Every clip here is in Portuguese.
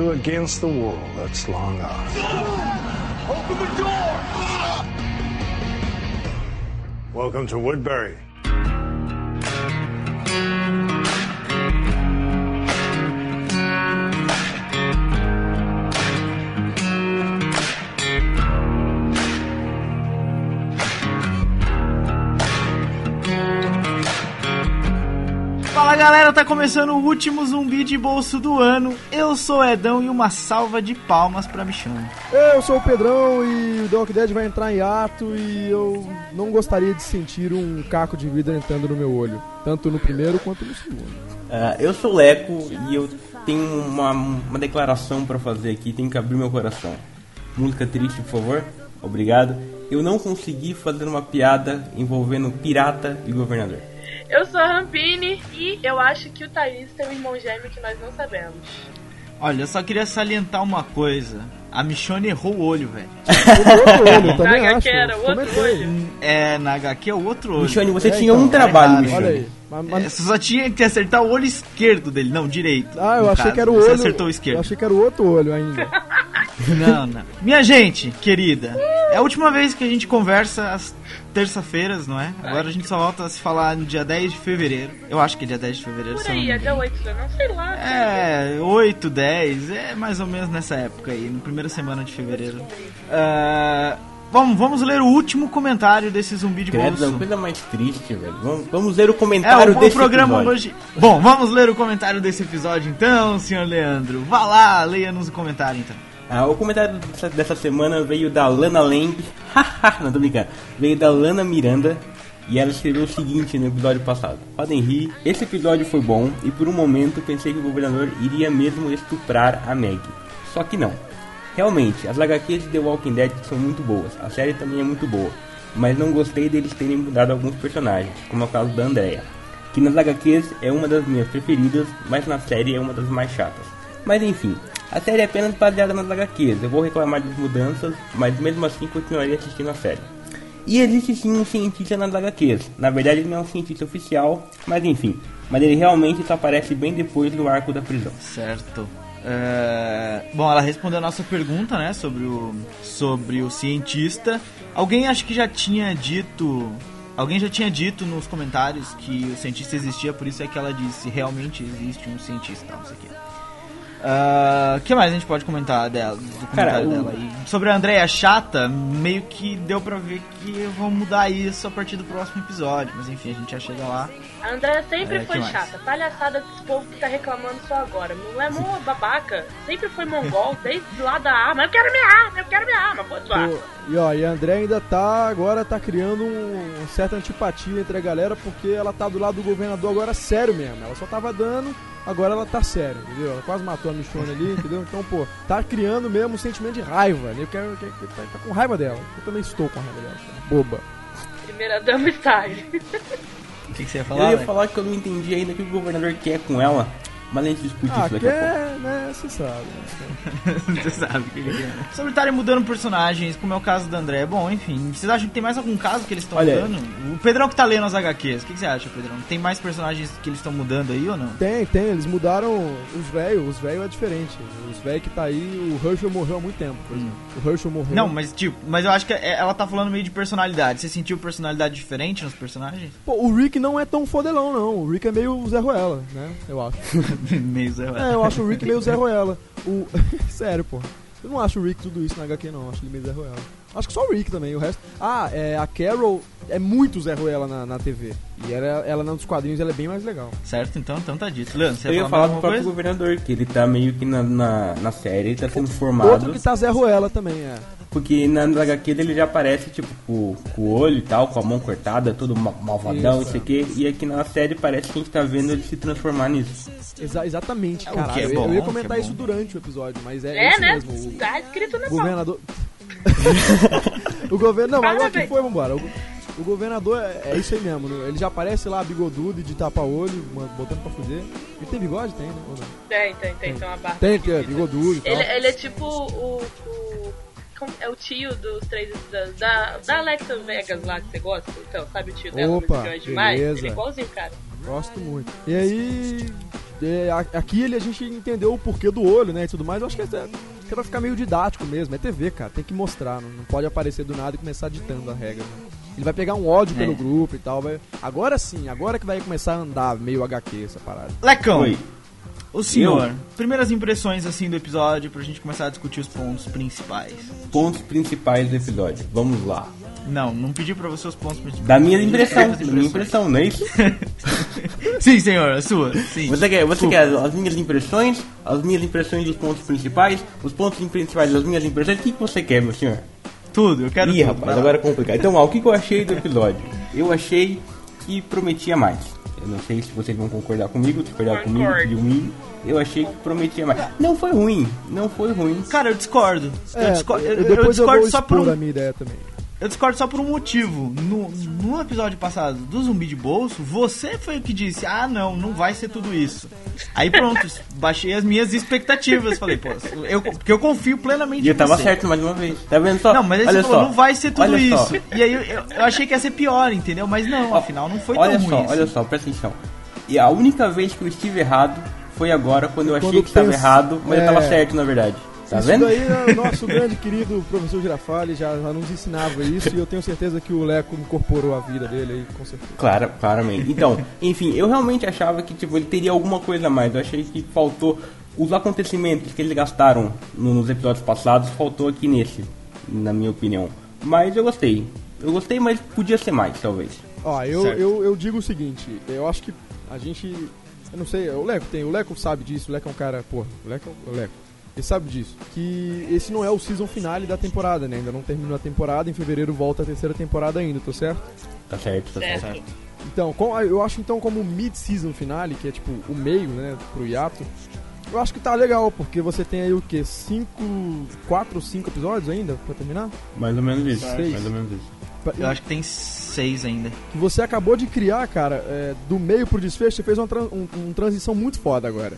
do against the world that's long gone. Open the door! Welcome to Woodbury. Galera, tá começando o último zumbi de bolso do ano. Eu sou o Edão e uma salva de palmas pra Michone. Eu sou o Pedrão e o The Walking Dead vai entrar em ato e eu não gostaria de sentir um caco de vidro entrando no meu olho, tanto no primeiro quanto no segundo. Ah, eu sou o Leco e eu tenho uma, uma declaração pra fazer aqui, tenho que abrir meu coração. Música triste, por favor. Obrigado. Eu não consegui fazer uma piada envolvendo pirata e governador. Eu sou a Rampini e eu acho que o Thaís tem um irmão gêmeo que nós não sabemos. Olha, eu só queria salientar uma coisa. A Michone errou o olho, velho. O outro olho, eu também Na acho. HQ era o outro Comentei. olho. É, na HQ é o outro olho. Michone, você É, tinha então, um trabalho, errado. Michone. Olha aí. Mas- mas- É, Você só tinha que acertar o olho esquerdo dele, não, direito. ah, eu no achei caso. que era o Você olho. acertou o Eu esquerdo. achei que era o outro olho ainda. Não, não. Minha gente, querida, é a última vez que a gente conversa às terça-feiras, não é? Agora a gente só volta a se falar no dia 10 de fevereiro. Eu acho que é dia 10 de fevereiro. Por aí, é dia 8 de não sei lá. É, 8, 10, é mais ou menos nessa época aí, na primeira semana de fevereiro. Ah, vamos, vamos ler o último comentário desse zumbi de Credo, é bolso. uma coisa mais triste, velho. Vamos, vamos ler o É, comentário o, o desse programa episódio. hoje. Bom, vamos ler o comentário desse episódio então, senhor Leandro. Vá lá, leia-nos o comentário então. Ah, o comentário dessa, dessa semana veio da Lana Lang. Não, tô brincando. Veio da Lana Miranda. E ela escreveu o seguinte no episódio passado: Podem rir, esse episódio foi bom e por um momento pensei que o governador iria mesmo estuprar a Meg. Só que não. Realmente, as HQs de The Walking Dead são muito boas, a série também é muito boa, mas não gostei deles terem mudado alguns personagens, como é o caso da Andrea, que nas HQs é uma das minhas preferidas, mas na série é uma das mais chatas. Mas enfim, a série é apenas baseada nas HQs, eu vou reclamar das mudanças, mas mesmo assim continuarei assistindo a série. E existe sim um cientista nas HQs. Na verdade, ele não é um cientista oficial, mas enfim. Mas ele realmente só aparece bem depois do arco da prisão. Certo. É, Bom, ela respondeu a nossa pergunta, né, sobre o sobre o cientista. Alguém acho que já tinha dito, alguém já tinha dito nos comentários que o cientista existia, por isso é que ela disse realmente existe um cientista, não sei o quê. O que mais a gente pode comentar dela, do Cara, o- dela aí? Sobre a Andrea chata, meio que deu pra ver que vão mudar isso a partir do próximo episódio, mas enfim, a gente já chega lá. A Andrea sempre É, foi mais? chata. Palhaçada desse povo que tá reclamando só agora. Não é mó babaca. Sempre foi mongol, desde lá da arma. Eu quero minha arma, eu quero minha arma. Pô, tua arma. E ó, e a André ainda tá agora tá criando um, uma certa antipatia entre a galera porque ela tá do lado do governador agora sério mesmo. Ela só tava dando, agora ela tá sério, entendeu? Ela quase matou a Michonne ali, entendeu? Então, pô, tá criando mesmo um sentimento de raiva. né? Eu quero, eu quero- tá, tá com raiva dela. Eu também estou com raiva dela. cara. Boba. Primeira dama style. O que, que você ia Eu falar? ia Leco? falar que eu não entendi ainda o que o governador quer com ela, mas a gente discute Ah, isso daqui a pouco. quer, né? Você sabe. né? Você sabe o que, que é. Sobre estarem mudando personagens, como é o caso da André. Bom, enfim, vocês acham que tem mais algum caso que eles estão Olha, mudando? O Pedrão que tá lendo as HQs, o que, que você acha, Pedrão? Tem mais personagens que eles estão mudando aí ou não? Tem, tem, eles mudaram os velhos, os velhos é diferente. Os velhos que tá aí, o Herschel morreu há muito tempo, por exemplo. O Herschel morreu. Não, mas tipo, mas eu acho que é- ela tá falando meio de personalidade. Você sentiu personalidade diferente nos personagens? Pô, o Rick não é tão fodelão, não. O Rick é meio o Zé Ruela, né? Eu acho. meio Zé Ruela. É, eu acho o Rick meio Zé Ruela. O... Sério, pô. Eu não acho o Rick tudo isso na HQ, não. Eu acho ele meio Zé Ruela. Acho que só o Rick também, o resto. Ah, é, a Carol é muito Zé Ruela na, na TV. E ela, ela nos quadrinhos ela é bem mais legal. Certo, então, então tá dito. Leandro, você Eu ia falar falar do próprio coisa? governador, que ele tá meio que na, na, na série, ele tá sendo formado. Outro que tá Zé Ruela também, é. Porque na na HQ dele já aparece, tipo, com, com o olho e tal, com a mão cortada, todo ma- malvadão, não Isso, sei o quê. E aqui na série parece que a gente tá vendo ele se transformar nisso. Exa- exatamente, É, que é eu, eu ia comentar é isso durante o episódio, mas é, É, isso né? mesmo. O Tá escrito na governador. o governo. Não, mas agora que foi, vambora. O, o governador é, é isso aí mesmo. né? Ele já aparece lá, bigodudo e de tapa-olho, mano, botando pra fuder. Ele tem bigode? Tem, né? Ou não? Tem, tem, tem, tem uma barba. Tem, tem, é, bigodudo e tal. Ele, ele é tipo o. o é o tio dos três. Da, da, da Alexa Vegas lá que você gosta. Então, sabe o tio dela? Opa, musical demais? beleza. Ele é igualzinho, cara. Gosto muito. E aí. É, aqui ele, a gente entendeu o porquê do olho, né, e tudo mais. Eu acho que é, que vai ficar meio didático mesmo. É TV, cara, tem que mostrar. Não, não pode aparecer do nada e começar ditando a regra. né. Ele vai pegar um ódio pelo É. grupo e tal. Vai... Agora sim, agora que vai começar a andar meio HQ essa parada. Lecão, Oi. o senhor, primeiras impressões assim do episódio pra gente começar a discutir os pontos principais. Pontos principais do episódio. Vamos lá. Não, não pedi pra você os pontos principais. Da minha impressão, da minha impressão, não é isso? Sim, senhor, a sua. Sim. Você quer, você quer as minhas impressões, as minhas impressões dos pontos principais, os pontos principais das minhas impressões, o que, que você quer, meu senhor? Tudo, eu quero Ih, tudo. rapaz, agora é complicado. Então, ó, o que, que eu achei do episódio? Eu achei que prometia mais. Eu não sei se vocês vão concordar comigo, discordar comigo, de mim. Eu achei que prometia mais. Não foi ruim, não foi ruim. Cara, eu discordo. eu, É, discordo eu, eu- eu depois eu, discordo vou só por um a minha ideia também. Eu discordo só por um motivo. No, no episódio passado do Zumbi de Bolso, você foi o que disse: ah, não, não vai ser tudo isso. Aí pronto, baixei as minhas expectativas. Falei, pô, eu, porque eu confio plenamente E eu tava você. certo mais uma vez. Tá vendo só? Não, mas aí olha você falou, só. não vai ser tudo olha isso. Só. E aí eu, eu- eu achei que ia ser pior, entendeu? Mas não, afinal não foi olha tão só, ruim. olha assim. só, presta atenção. E a única vez que eu estive errado foi agora, quando eu achei Quando que estava errado, mas eu tava é. certo, na verdade. Tá isso vendo? daí é nosso grande querido professor Girafales já, já nos ensinava isso e eu tenho certeza que o Leco incorporou a vida dele aí, com certeza. Claro, claramente. Então, enfim, eu realmente achava que tipo, ele teria alguma coisa a mais. Eu achei que faltou os acontecimentos que eles gastaram no- nos episódios passados, faltou aqui nesse, na minha opinião. Mas eu gostei. Eu gostei, mas podia ser mais, talvez. Ó, eu, Certo. eu, eu digo o seguinte, eu acho que a gente. Eu não sei, o Leco tem, o Leco sabe disso, o Leco é um cara, porra, o Leco é o Leco. Sabe disso. Que esse não é o season finale da temporada, né? Ainda não terminou a temporada, em fevereiro volta a terceira temporada ainda, tô certo? Tá certo, tá certo. Certo. Então, com- eu acho então como mid-season finale, que é tipo o meio, né, pro hiato, eu acho que tá legal, porque você tem aí o que? Cinco, quatro ou cinco episódios ainda pra terminar? Mais ou menos isso. Seis. Mais ou menos isso. Eu acho que tem seis ainda. que você acabou de criar, cara, é, do meio pro desfecho, você fez uma, um- uma transição muito foda agora.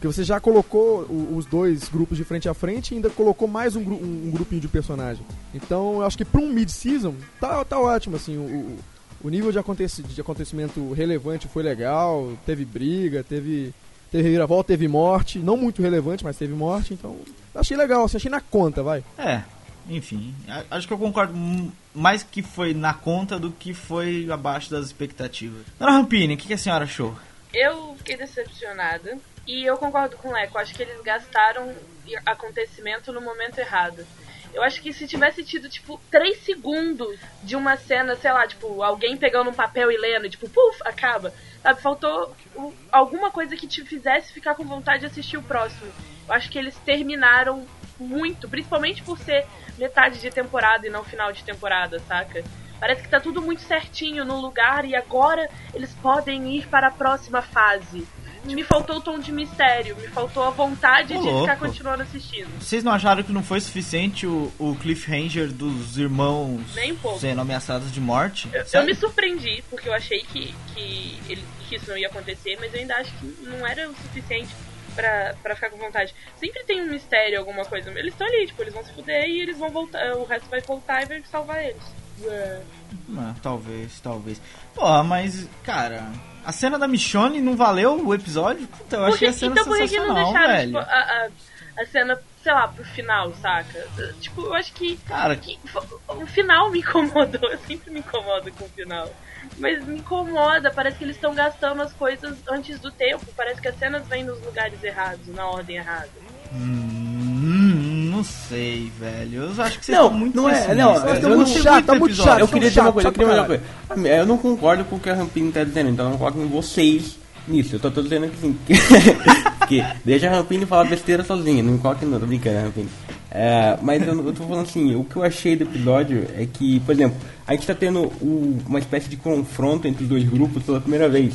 Porque você já colocou o- os dois grupos de frente a frente e ainda colocou mais um, um- um grupinho de personagem. Então eu acho que pra um mid-season, tá, tá ótimo, assim, o, o- nível de, aconteci- de acontecimento relevante foi legal, teve briga, teve, teve reviravolta, teve morte, não muito relevante, mas teve morte, então achei legal, assim, achei na conta, vai. É, enfim. Acho que eu concordo mais que foi na conta do que foi abaixo das expectativas. Dona Rampini, o que, que a senhora achou? Eu fiquei decepcionada. E eu concordo com o Leco. Acho que eles gastaram acontecimento no momento errado. Eu acho que se tivesse tido, tipo, três segundos de uma cena, sei lá, tipo, alguém pegando um papel e lendo, e, tipo, puf, acaba. Sabe, faltou alguma coisa que te fizesse ficar com vontade de assistir o próximo. Eu acho que eles terminaram muito, principalmente por ser metade de temporada e não final de temporada, saca? Parece que tá tudo muito certinho no lugar e agora eles podem ir para a próxima fase. Me faltou o tom de mistério, me faltou a vontade Ô, de ficar louco. continuando assistindo. Vocês não acharam que não foi suficiente o, o cliffhanger dos irmãos Nem pouco. sendo ameaçados de morte? Eu, eu Sério? me surpreendi, porque eu achei que, que, ele- que isso não ia acontecer, mas eu ainda acho que não era o suficiente pra, pra ficar com vontade. Sempre tem um mistério, alguma coisa. Eles estão ali, tipo, eles vão se fuder e eles vão voltar. O resto vai voltar e vai salvar eles. É. Ah, talvez, talvez. Porra, mas, cara, a cena da Michonne não valeu o episódio? Puta, eu Por achei que- a cena então que não sensacional, deixaram velho. tipo, a, a, a cena, sei lá, pro final, saca? Tipo, eu acho que, Cara, que o final me incomodou. Eu sempre me incomodo com o final. Mas me incomoda, parece que eles estão gastando as coisas antes do tempo. Parece que as cenas vêm nos lugares errados, na ordem errada. Hum, não sei, velho. Eu acho que vocês Não, muito não é- não, Eu eu não- muito chato, tá muito chato. Eu queria dizer uma coisa, eu queria uma coisa. Eu não concordo com o que a Rampini tá dizendo, então eu não coloco em vocês nisso. Eu tô, tô dizendo que assim. que deixa a Rampini falar besteira sozinha, não me coloque não, tô brincando, Rampini. É, mas eu, eu tô falando assim, o que eu achei do episódio é que, por exemplo, a gente tá tendo o- uma espécie de confronto entre os dois grupos pela primeira vez.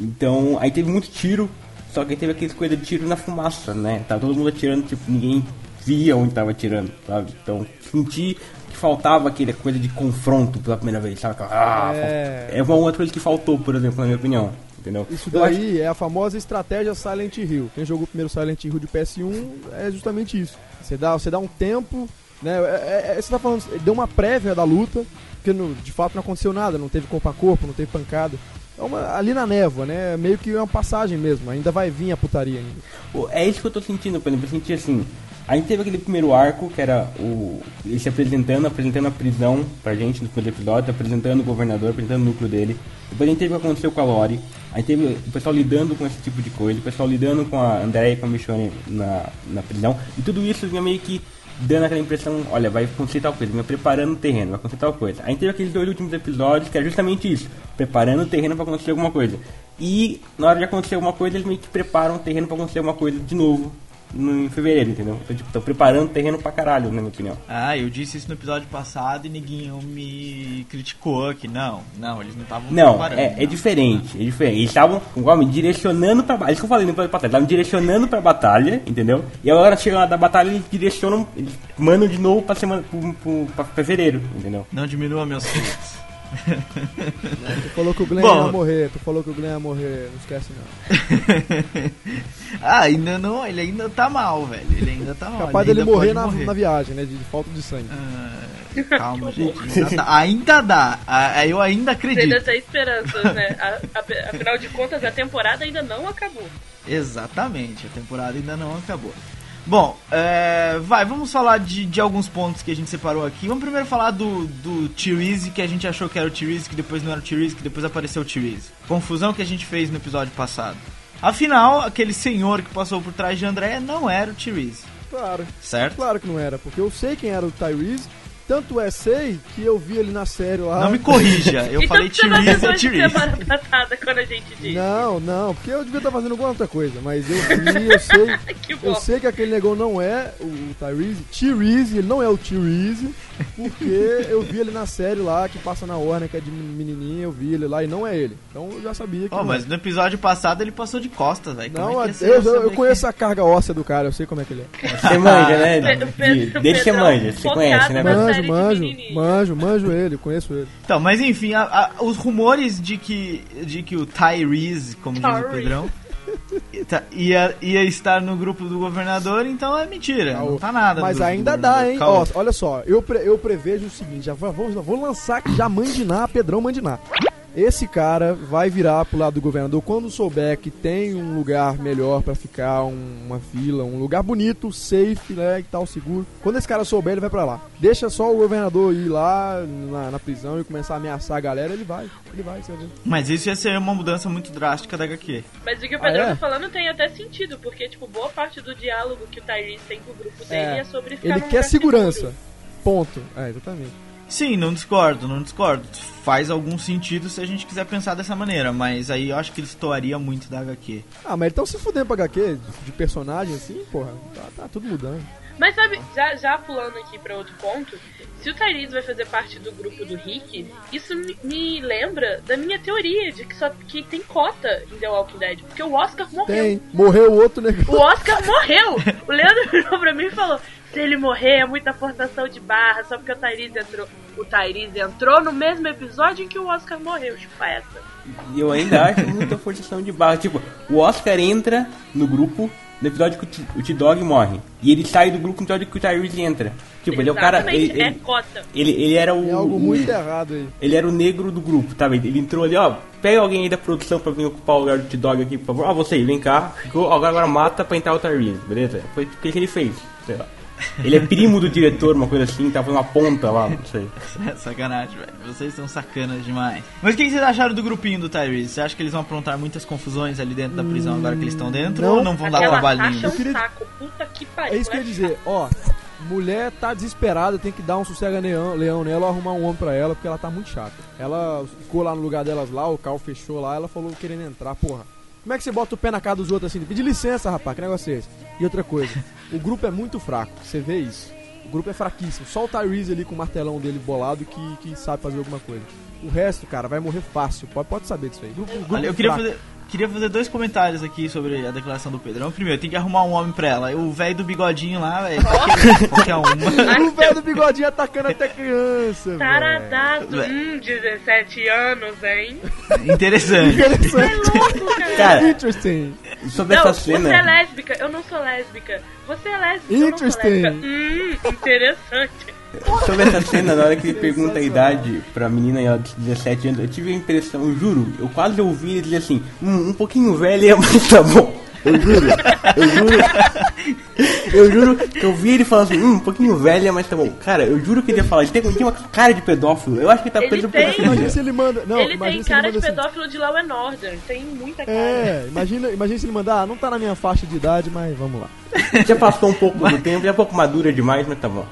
Então, aí teve muito tiro, só que aí teve aquelas coisas de tiro na fumaça, né? Tá todo mundo atirando, tipo, ninguém via onde tava atirando, sabe? Então, senti que faltava aquela coisa de confronto pela primeira vez, sabe? Ah, É. é uma outra coisa que faltou, por exemplo, na minha opinião. Entendeu? Isso Eu acho- daí é a famosa estratégia Silent Hill. Quem jogou o primeiro Silent Hill de PS1 é justamente isso. Você dá, você dá um tempo, né? É, é- é- você tá falando, deu uma prévia da luta, porque no- de fato não aconteceu nada, não teve corpo a corpo, não teve pancada. é uma, ali na névoa, né? Meio que uma passagem mesmo. Ainda vai vir a putaria ainda. Pô, É isso que eu tô sentindo, por exemplo, eu senti assim. A gente teve aquele primeiro arco, que era o. ele se apresentando, apresentando a prisão pra gente no primeiro episódio, apresentando o governador, apresentando o núcleo dele. Depois a gente teve o que aconteceu com a Lori. A gente teve o pessoal lidando com esse tipo de coisa, o pessoal lidando com a Andrea e com a Michonne na, na prisão. E tudo isso vinha meio que dando aquela impressão, olha, vai acontecer tal coisa, vinha preparando o terreno, vai acontecer tal coisa. A gente teve aqueles dois últimos episódios que era justamente isso, preparando o terreno pra acontecer alguma coisa. E na hora de acontecer alguma coisa, eles meio que preparam o terreno pra acontecer alguma coisa de novo no, em fevereiro, entendeu? Então, tipo, tô preparando o terreno pra caralho, na minha opinião. Ah, eu disse isso no episódio passado e ninguém me criticou que não, não, eles não estavam Não, preparando, é, é não. diferente, é diferente. Eles estavam, me direcionando pra batalha. Isso que eu falei no episódio passado, estavam direcionando pra batalha, entendeu? E agora chega lá da batalha, eles direcionam, eles mandam de novo pra semana, pro, pra fevereiro, entendeu? Não diminua meus feitos. Tu falou que o Glenn Bom. ia morrer, tu falou que o Glenn ia morrer, não esquece não. ah, ainda não, ele ainda tá mal, velho. Ele ainda tá mal. Capaz ele dele morrer na, na viagem, né? De, de falta de sangue. Ah, calma, gente. Ainda dá, ainda dá. Ah, Eu ainda Você ainda acredito. tem esperanças, né? A- a- Afinal de contas, a temporada ainda não acabou. Exatamente, a temporada ainda não acabou. Bom, é, vai, vamos falar de, de alguns pontos que a gente separou aqui. Vamos primeiro falar do, do Therese, que a gente achou que era o Therese, que depois não era o Therese, que depois apareceu o Therese. Confusão que a gente fez no episódio passado. Afinal, aquele senhor que passou por trás de André não era o Therese, Claro, certo? claro que não era, porque eu sei quem era o Tyrese, tanto é sei que eu vi ele na série lá. Não me corrija, eu então falei você não Therese é Therese. semana passada quando a gente disse. Não, não, porque eu devia estar fazendo alguma outra coisa, mas eu vi, eu sei. Que bom. Eu sei que aquele negão não é o Tyrese, Tyrese, ele não é o Tyrese, porque eu vi ele na série lá, que passa na Warner, que é de menininha, eu vi ele lá e não é ele. Então eu já sabia que Oh, mas é. no episódio passado ele passou de costas, velho. Como Não, é que eu, eu, eu que- conheço a carga óssea do cara, eu sei como é que ele é. Você manja, né? Pedro- De- Pedro- Desde que você manja, você conhece, né? Manjo, manjo, manjo, manjo ele, conheço ele. Então, mas enfim, a- a- os rumores de que, de que o Tyrese, como diz o Tyrese. Pedrão, tá- ia, ia estar no grupo do governador, então é mentira. Não tá nada. Mas ainda dá, hein? Ó, olha só, eu, pre- eu prevejo o seguinte, já vou, vou, vou lançar aqui já Mandiná, Pedrão Mandiná. Esse cara vai virar pro lado do governador quando souber que tem um lugar melhor pra ficar, um- uma vila, um lugar bonito, safe, né, e tal, seguro. Quando esse cara souber, ele vai pra lá. Deixa só o governador ir lá na, na prisão e começar a ameaçar a galera, ele vai. Ele vai, você vai ver. Mas isso ia ser uma mudança muito drástica da HQ. Mas o que o Ah, Pedrão é? tá falando tem até sentido, porque, tipo, boa parte do diálogo que o Tyrese tem com o grupo dele é, É, sobre ficar Ele quer segurança. seguro. Ponto. É, exatamente. Sim, não discordo, não discordo. Faz algum sentido se a gente quiser pensar dessa maneira, mas aí eu acho que ele estouraria muito da HQ. Ah, mas então se fudendo pra HQ, de, personagem assim, porra, tá, tá tudo mudando. Mas sabe, já, já pulando aqui pra outro ponto, se o Tyrese vai fazer parte do grupo do Rick, isso me, me lembra da minha teoria de que só que tem cota em The Walking Dead, porque o Oscar morreu. Tem, morreu o outro negão. O Oscar morreu! O Leandro virou pra mim e falou: se ele morrer é muita forçação de barra, só porque o Tyrese entrou. O Tyrese entrou no mesmo episódio em que o Oscar morreu, chupa essa. E eu ainda acho muita forçação de barra. Tipo, o Oscar entra no grupo no episódio que o T- o T-Dog morre. E ele sai do grupo no episódio que o Tyrese entra. Tipo, ele é o cara. Exatamente, Ele, é ele, cota. ele, ele era o. Tem algo o- muito errado aí. Ele era o negro do grupo, tá vendo? Ele entrou ali, ó. Pega alguém aí da produção pra vir ocupar o lugar do T-Dog aqui, por favor. Ah, você aí, vem cá. Ficou, agora, agora mata pra entrar o Tyrese, beleza? Foi o que ele fez, sei lá. Ele é primo do diretor, uma coisa assim, tava uma ponta lá, não sei. Sacanagem, velho. Vocês estão sacanas demais. Mas o que vocês acharam do grupinho do Tyrese? Você acha que eles vão aprontar muitas confusões ali dentro da prisão agora que eles estão dentro? Não. Ou não vão dar Aquela trabalho taxa é nenhum? um queria- saco, puta que pariu. É isso que eu ia dizer, ó. Mulher tá desesperada, tem que dar um sossega leão, leão nela ou arrumar um homem pra ela, porque ela tá muito chata. Ela ficou lá no lugar delas lá, o carro fechou lá, ela falou querendo entrar, porra. Como é que você bota o pé na cara dos outros assim? Pede licença, rapaz, que negócio é esse? E outra coisa, o grupo é muito fraco, você vê isso. O grupo é fraquíssimo. Só o Tyrese ali com o martelão dele bolado que, que sabe fazer alguma coisa. O resto, cara, vai morrer fácil. Pode, pode saber disso aí. O grupo, o Olha, eu queria fraco. fazer, queria fazer dois comentários aqui sobre a declaração do Pedrão. Primeiro, tem que arrumar um homem pra ela. O velho do bigodinho lá, velho, qualquer, qualquer um. O velho do bigodinho atacando até criança, velho. Taradado, hum, 17 anos, hein? Interessante. Interessante. É louco, cara. Cara, Interesting. sobre Não, essa você é cena. lésbica, eu não sou lésbica. Você é lésbica, eu não sou Interesting. lésbica. Hum, interessante. Sobre essa cena, na hora que ele pergunta a idade pra menina e ela de 17 anos, eu tive a impressão, eu juro, eu quase ouvi ele dizer assim, hum, um pouquinho velha, mas tá bom. Eu juro, eu juro, eu juro que eu vi ele falando assim, hum, um pouquinho velha, mas tá bom. Cara, eu juro que ele ia falar, ele tem, ele tem uma cara de pedófilo. Eu acho que ele tá Ele preso por tem. essa Imagina se ele manda. Não, ele imagina tem cara ele de assim, pedófilo de Law and Order. Tem muita cara. É, imagina, imagina se ele mandar, ah, não tá na minha faixa de idade, mas vamos lá. Já passou um pouco do tempo, já é um pouco madura demais, mas tá bom.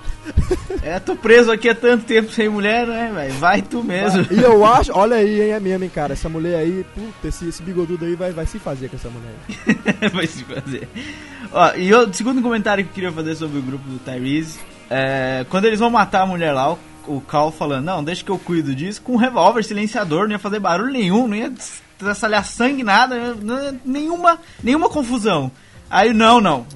É, tô preso aqui há tanto tempo sem mulher, né, velho? Vai tu mesmo. E eu acho, olha aí, hein, é mesmo, hein, cara. Essa mulher aí, puta, esse, esse bigodudo aí vai, vai se fazer com essa mulher aí. Vai se fazer. Ó, e o segundo comentário que eu queria fazer sobre o grupo do Tyrese é. Quando eles vão matar a mulher lá, o, o Cal falando, não, deixa que eu cuido disso, com um revólver silenciador, não ia fazer barulho nenhum, não ia traçalhar sangue, nada, ia- nenhuma, nenhuma confusão. Aí, não, não.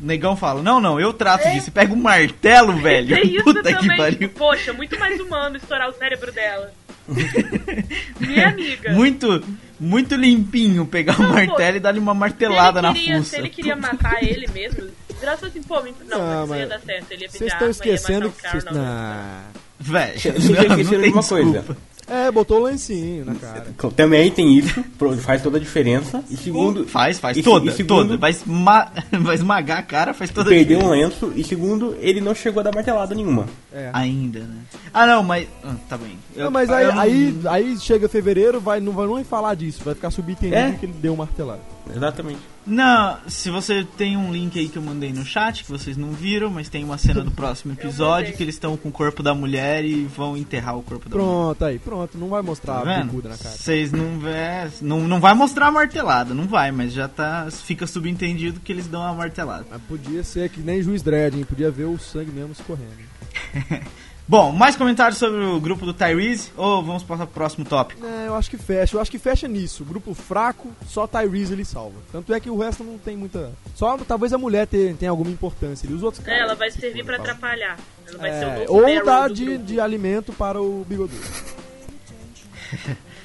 Negão fala, não, não, eu trato disso. E pega um martelo, velho. Tem isso Puta que também. pariu. Poxa, muito mais humano estourar o cérebro dela. Minha amiga. Muito, muito limpinho pegar o Não, pô, martelo e dar-lhe uma martelada na queria, fuça. se ele queria matar ele mesmo, graças assim, pô, não, Não, não, isso mas ia dar certo. Ele ia Vocês pedir estão arma, ia esquecendo que vocês. cara, não. Nah. Velho, Vocês não, não tem de uma coisa. É, botou o lencinho na cara. Também tem isso, faz toda a diferença. E segundo, Faz, faz, e, toda, e segundo, toda. Vai, esma vai esmagar a cara, faz toda a perdeu um diferença. lenço. E segundo, ele não chegou a dar martelada nenhuma. É. Ainda, né? Ah, não, mas... ah, tá bem. Eu- Não, mas aí, eu aí, aí chega fevereiro, vai, não vai nem falar disso, vai ficar subentendido É. que ele deu um martelado. Exatamente. Não, se você tem um link aí que eu mandei no chat, que vocês não viram, mas tem uma cena do próximo episódio que eles estão com o corpo da mulher e vão enterrar o corpo da mulher. Pronto, aí, pronto, não vai mostrar Tá a bicuda na cara. Vocês não vê, não, não vai mostrar a martelada, não vai, mas já tá, fica subentendido que eles dão a martelada. Mas podia ser que nem juiz dread, hein? Podia ver o sangue mesmo escorrendo. Bom, mais comentários sobre o grupo do Tyrese ou vamos passar pro próximo tópico? É, eu acho que fecha. Eu acho que fecha nisso. Grupo fraco, só Tyrese ele salva. Tanto é que o resto não tem muita. Só talvez a mulher tenha, tenha alguma importância. E os outros É, ela caras, vai se servir fala. atrapalhar. Ela vai ser o É, novo ou dar de, de alimento para o bigodudo.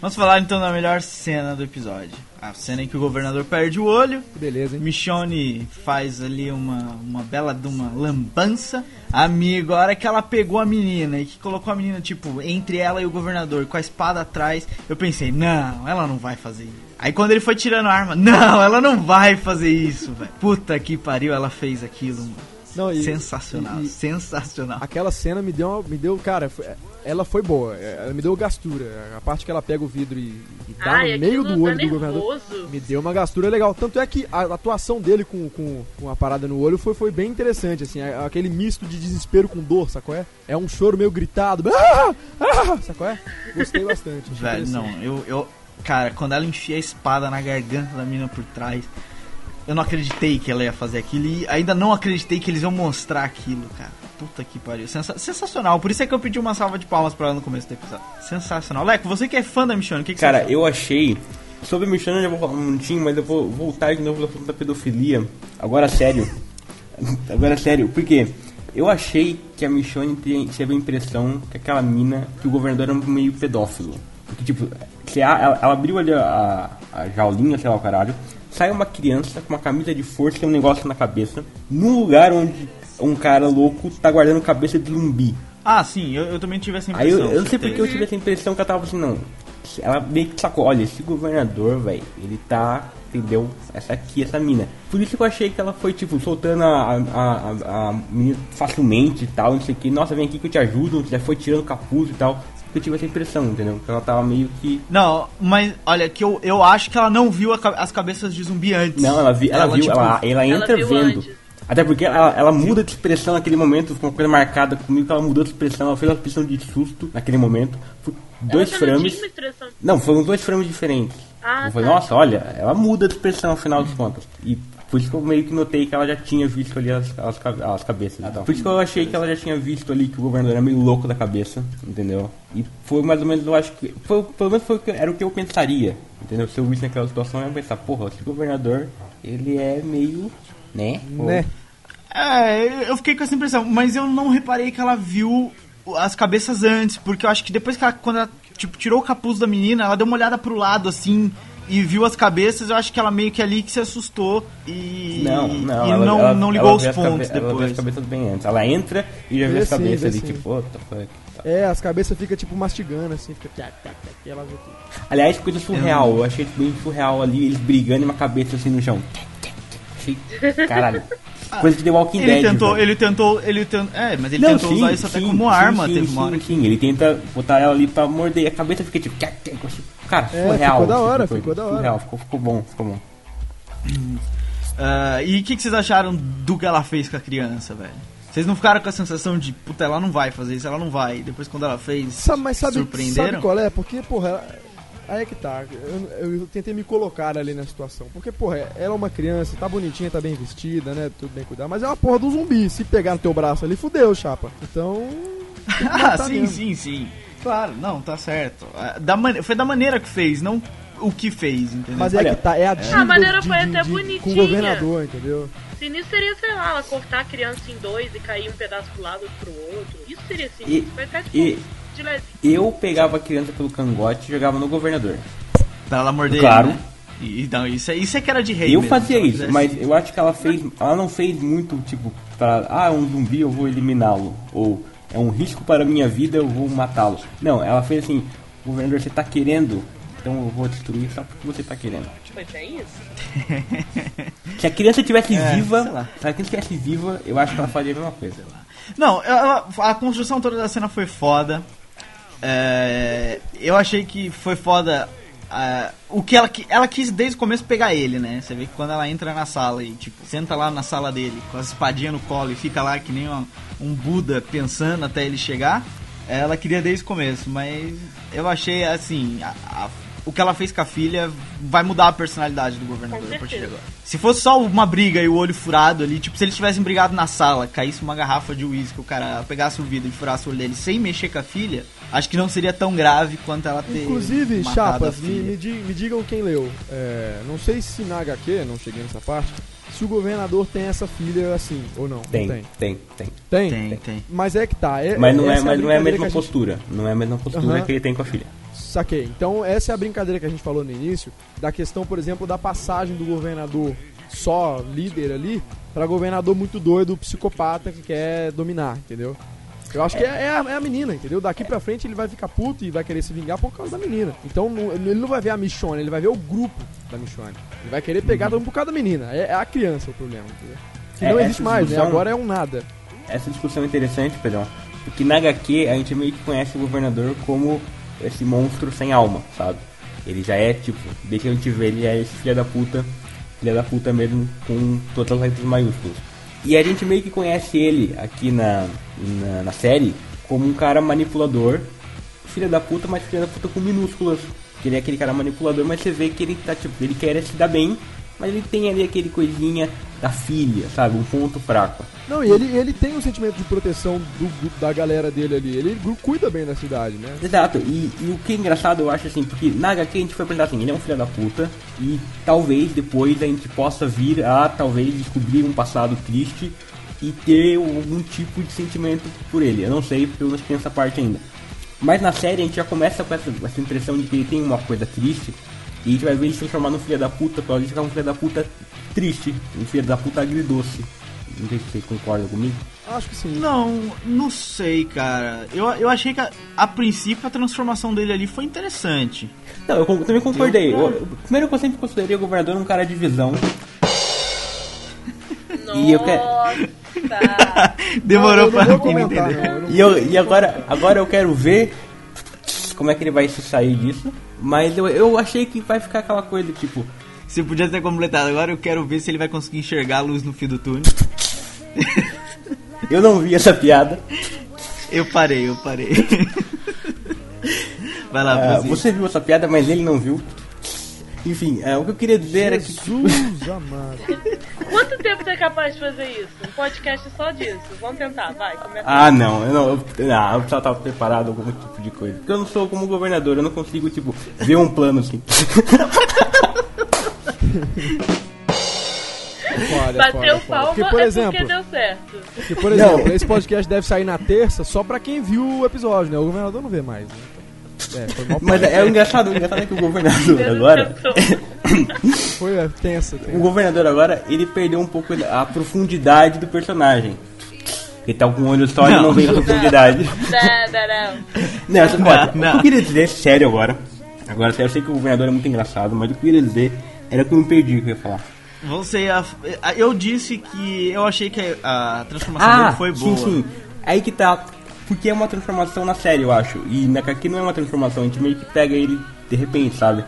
Vamos falar então da melhor cena do episódio. A cena em que o governador perde o olho, beleza, hein? Michonne faz ali uma, uma bela de uma lambança. Amigo, a hora que ela pegou a menina e que colocou a menina, tipo, entre ela e o governador, com a espada atrás, eu pensei, não, ela não vai fazer isso. Aí quando ele foi tirando a arma, não, ela não vai fazer isso, velho. Puta que pariu, ela fez aquilo, mano. Não, e- sensacional, e- e- sensacional. Aquela cena me deu, me deu, cara, foi- ela foi boa. é, Ela me deu gastura. A parte que ela pega o vidro e, e dá Ai, no meio do olho dá do governador. Me deu uma gastura legal. Tanto é que a atuação dele com, com, com a parada no olho foi, foi bem interessante, assim. Aquele misto de desespero com dor, sacou? É, é um choro meio gritado. Ah! Ah! Sacou? É? Gostei bastante. Velho, não, eu, eu. Cara, quando ela enfia a espada na garganta da menina por trás, eu não acreditei que ela ia fazer aquilo e ainda não acreditei que eles iam mostrar aquilo, cara. Puta que pariu. Sensa- sensacional. Por isso é que eu pedi uma salva de palmas pra ela no começo do episódio. Sensacional. Leco, você que é fã da Michonne, o que, que Cara, eu achei. Sobre a Michonne eu já vou falar um minutinho, mas eu vou voltar de novo no assunto da pedofilia. Agora sério. Agora sério, por quê? Eu achei que a Michonne te- teve a impressão que aquela mina, que o governador era meio pedófilo. Porque, tipo, se a- ela, ela abriu ali a, a jaulinha, sei lá o caralho, sai uma criança com uma camisa de força e um negócio na cabeça, num lugar onde um cara louco tá guardando cabeça de zumbi. Ah, sim, eu, eu também tive essa Aí eu, impressão. eu não sei porque eu tive essa impressão que ela tava assim, não. Ela meio que sacou, olha, esse governador, velho, ele tá, entendeu? Essa aqui, essa mina. Por isso que eu achei que ela foi, tipo, soltando a, a, a, a menina facilmente e tal, não sei o que. Nossa, vem aqui que eu te ajudo, já foi tirando o capuz e tal. Eu tive essa impressão, entendeu? Que ela tava meio que. Não, mas olha, que eu, eu acho que ela não viu a as cabeças de zumbi antes. Não, ela, vi, ela, viu, tipo, ela, ela entra viu vendo. antes. Até porque ela, ela muda de expressão naquele momento, foi uma coisa marcada comigo que ela mudou de expressão, ela fez uma expressão de susto naquele momento. Foi dois frames. Não, foram dois frames diferentes. Ah, eu falei, tá. nossa, olha, ela muda de expressão no final das contas. E por isso que eu meio que notei que ela já tinha visto ali as, as, as cabeças e tal. Por isso que eu achei que ela já tinha visto ali que o governador era meio louco da cabeça, entendeu? E foi mais ou menos, eu acho que. Foi, pelo menos foi, o que- era o que eu pensaria, entendeu? Se eu visse naquela situação, eu ia pensar, porra, esse governador, ele é meio. Né? Né? É, eu fiquei com essa impressão, mas eu não reparei que ela viu as cabeças antes, porque eu acho que depois que ela, quando ela tipo, tirou o capuz da menina, ela deu uma olhada pro lado assim, e viu as cabeças, eu acho que ela meio que ali que se assustou e Não, não, e ela, não, ela- não ela ligou os vê pontos Ela vê depois. as cabeças bem antes. Ela entra e já vê Vê as sim, cabeças vê ali, sim. tipo, what the fuck. É, as cabeças ficam tipo mastigando assim, fica. E elas aqui. Aliás, coisa surreal. Eu achei bem surreal ali, eles brigando e uma cabeça assim no chão. Achei. Caralho. Coisa de The Walking Ah, Ele Dead. tentou, velho. ele tentou, ele tentou, é, mas ele Não, tentou sim, usar isso até sim, como sim, arma, sim, teve uma hora sim, ele tenta botar ela ali pra morder a cabeça fica tipo. Cara, É, surreal. ficou da esse hora, ficou coisa. da hora. Surreal, ficou, ficou bom, ficou bom. Ah, e o que, que vocês acharam do que ela fez com a criança, velho? Vocês não ficaram com a sensação de, puta, ela não vai fazer isso, ela não vai. Depois quando ela fez, Sabe, mas sabe, surpreenderam? sabe qual é? Porque, porra, ela- aí é que tá. Eu, eu tentei me colocar ali na situação. Porque, porra, ela é uma criança, tá bonitinha, tá bem vestida, né? Tudo bem cuidado. Mas é uma porra do zumbi. Se pegar no teu braço ali, fudeu, chapa. Então. Ah, sim, mesmo. sim, sim. Claro, não, tá certo. Ah, Da mane- Foi da maneira que fez, não o que fez, entendeu? Mas é Olha, que tá, é a dívida A maneira de- foi de- até de- Com bonitinha. o governador, entendeu? Sinistro seria, sei lá, ela cortar a criança em dois e cair um pedaço pro lado outro pro outro. Isso seria sinistro. E- Foi até tipo, e- de. Eu pegava a criança pelo cangote e jogava no governador. Pra ela morder Claro. ele, né? E, não, isso, é- isso é que era de rei eu mesmo, fazia isso, fizesse mas eu acho que ela fez. Ela não fez muito, tipo, pra. Ah, é um zumbi, eu vou eliminá-lo. Ou é um risco para a minha vida, eu vou matá-lo. Não, ela fez assim: governador, você tá querendo, então eu vou destruir só porque você tá querendo. Foi até isso. Se a criança tivesse É, viva, sei lá. se a criança estivesse viva, eu acho que ela faria a mesma coisa. Não, ela- a construção toda da cena foi foda. É, eu achei que foi foda. ah, o que ela, ela quis desde o começo pegar ele, né? Você vê que quando ela entra na sala e tipo, senta lá na sala dele com as espadinhas no colo e fica lá que nem uma- um Buda pensando até ele chegar, ela queria desde o começo, mas eu achei assim, a- a- o que ela fez com a filha vai mudar a personalidade do governador a partir de agora. Se fosse só uma briga e o olho furado ali, tipo, se eles tivessem brigado na sala, caísse uma garrafa de uísque, o cara pegasse o vidro e furasse o olho dele sem mexer com a filha, acho que não seria tão grave quanto ela ter. Inclusive, chapas, a me, me, me digam quem leu. É, não sei se na HQ, não cheguei nessa parte, se o governador tem essa filha assim, ou não. Tem, Não tem. tem, tem. Tem? Tem, tem. Mas é que tá. é- Mas não é, mas não é a mesma gente- postura. Não é a mesma postura Aham. que ele tem com a filha. Saquei. Então, essa é a brincadeira que a gente falou no início, da questão, por exemplo, da passagem do governador só líder ali, pra governador muito doido, psicopata que quer dominar, entendeu? Eu acho que é, é a, é a menina, entendeu? Daqui pra frente ele vai ficar puto e vai querer se vingar por causa da menina. Então não- ele não vai ver a Michonne, ele vai ver o grupo da Michonne. Ele vai querer pegar mundo por causa da menina. É, é a criança o problema, entendeu? Que É, não existe mais, né? Agora é um nada. Essa discussão é interessante, Pedrão, porque na HQ a gente meio que conhece o governador como esse monstro sem alma, sabe? Ele já é tipo, desde que a gente vê ele é esse filho da puta, filho da puta mesmo com todas as letras maiúsculas. E a gente meio que conhece ele aqui na, na, na série como um cara manipulador, filho da puta, mas filho da puta com minúsculas. Que ele é aquele cara manipulador, mas você vê que ele tá tipo, ele quer se dar bem, mas ele tem ali aquele coisinha da filha, sabe? Um ponto fraco. Não, e ele, ele tem um sentimento de proteção do, da galera dele ali. Ele cuida bem da cidade, né? Exato, e, e o que é engraçado eu acho assim, porque na HQ a gente foi apresentar assim, ele é um filho da puta, e talvez depois a gente possa vir a talvez descobrir um passado triste e ter algum tipo de sentimento por ele. Eu não sei, porque eu não tenho essa parte ainda. Mas na série a gente já começa com essa, essa impressão de que ele tem uma coisa triste, e a gente vai ver ele se transformar num filho da puta, pra ele ficar um filho da puta triste, um filho da puta agridoce. Não sei se vocês concordam comigo. Acho que sim. Não, não sei, cara. Eu, eu achei que a, a princípio a transformação dele ali foi interessante. Não, eu con- também concordei. Eu- Eu- eu- primeiro que eu sempre considerei o governador um cara de visão. Nossa! E eu quero- Demorou eu não pra comentar, entender. não. Eu não E, eu, e agora, agora eu quero ver como é que ele vai se sair disso. Mas eu, eu achei que vai ficar aquela coisa tipo. Você podia ter completado. Agora eu quero ver se ele vai conseguir enxergar a luz no fio do túnel. Eu não vi essa piada. Eu parei, eu parei. Vai lá, Ah, você viu essa piada, mas ele não viu. Enfim, é, o que eu queria dizer era que. Jesus amado. Quanto tempo você é capaz de fazer isso? Um podcast só disso. Vamos tentar, vai, começa. Ah, não, eu não, eu, não, eu precisava estar preparado com algum tipo de coisa. Porque eu não sou como governador, eu não consigo, tipo, ver um plano assim. Foda, Bateu palma Porque, por é exemplo, porque deu certo. porque, por exemplo esse podcast deve sair na terça só pra quem viu o episódio, né? O governador não vê mais. Né? É, foi mal Mas é, o engraçado, o engraçado é que o governador agora. Foi é, tensa. O tensa. governador agora, ele perdeu um pouco a profundidade do personagem. Ele tá com o olho só e Não. vê a profundidade. Não, não, não. Não, Não, foto. não. O que eu queria dizer, sério agora. Agora, eu sei que o governador é muito engraçado, mas o que eu queria dizer era que eu me perdi o que eu ia falar. Você ia- eu disse que eu achei que a transformação Ah, dele foi boa. sim, sim. Aí que tá. Porque é uma transformação na série, eu acho. E na aqui não é uma transformação, a gente meio que pega ele de repente, sabe?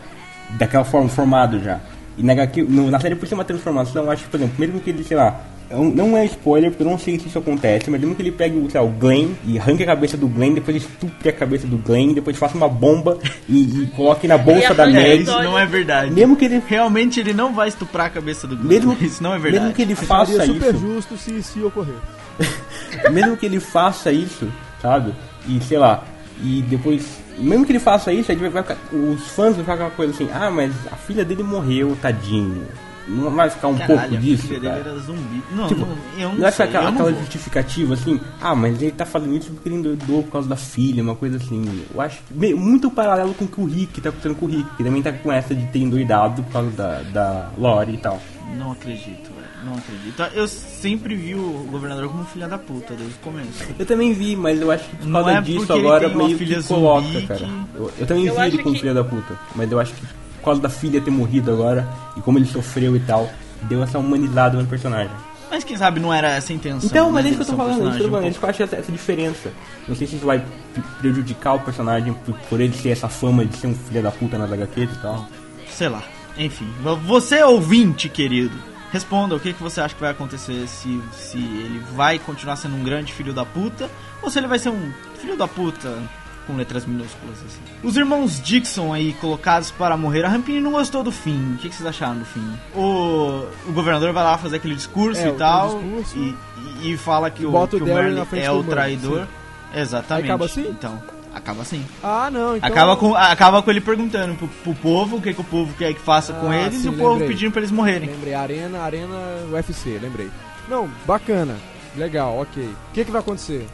Daquela forma, formado já. E na, HQ, no- na série, por ser uma transformação, eu acho que, por exemplo, mesmo que ele, sei lá, é não é spoiler, porque eu não sei se isso acontece, mas mesmo que ele pegue lá, o Glenn e arranque a cabeça do Glenn, depois estupre a cabeça do Glenn, depois faça uma bomba e, e coloque na bolsa E da os isso não é verdade. Mesmo que ele. Realmente ele não vai estuprar a cabeça do Glenn. Mesmo, Isso não é verdade. mesmo que ele Seria faça super isso. justo se, se ocorrer. mesmo que ele faça isso, sabe? E sei lá, e depois, mesmo que ele faça isso, aí vai ficar, os fãs vão ficar com aquela coisa assim: ah, mas a filha dele morreu, tadinho. Não vai ficar um Caralho, pouco a disso, filha dele cara. era zumbi. Não, Tipo, não, eu não, Não sei, aquela, eu aquela justificativa assim, ah, mas ele tá fazendo isso porque ele endoidou por causa da filha, uma coisa assim. Eu acho meio- muito paralelo com o que o Rick tá acontecendo com o Rick, que também tá com essa de ter endoidado por causa da, da Lore e tal. Não acredito. Não acredito. Eu sempre vi o governador como um filho da puta desde o começo. Eu também vi, mas eu acho que por Não causa é disso agora meio filha que coloca, zumbi cara. Eu, eu também Eu vi ele como que- filho da puta, mas eu acho que por causa da filha ter morrido agora e como ele sofreu e tal, deu essa humanizada no personagem. Mas quem sabe não era essa a intenção. Então, né, mas é dele isso que eu tô falando, é isso que eu tô falando, personagem é isso que eu acho essa, diferença. Não sei se isso vai pre- prejudicar o personagem por, por ele ter essa fama de ser um filho da puta nas HQs e tal. Sei lá. Enfim, você ouvinte, querido, responda o que, que você acha que vai acontecer se, se ele vai continuar sendo um grande filho da puta ou se ele vai ser um filho da puta com letras minúsculas assim. Os irmãos Dixon aí colocados para morrer. A Rampini não gostou do fim. O que, que vocês acharam do fim? O, o governador vai lá fazer aquele discurso É, e tal discurso. e, e, e fala que o, que o Merlin é o traidor. Exatamente. Aí acaba assim? Então, acaba assim. Ah, não, então... Acaba, com, acaba com ele perguntando pro, pro povo o que, que o povo quer que faça com Ah, eles sim, e o povo lembrei. pedindo pra eles morrerem. Lembrei, Arena, Arena UFC, lembrei. Não, bacana, legal, ok. O que que vai acontecer?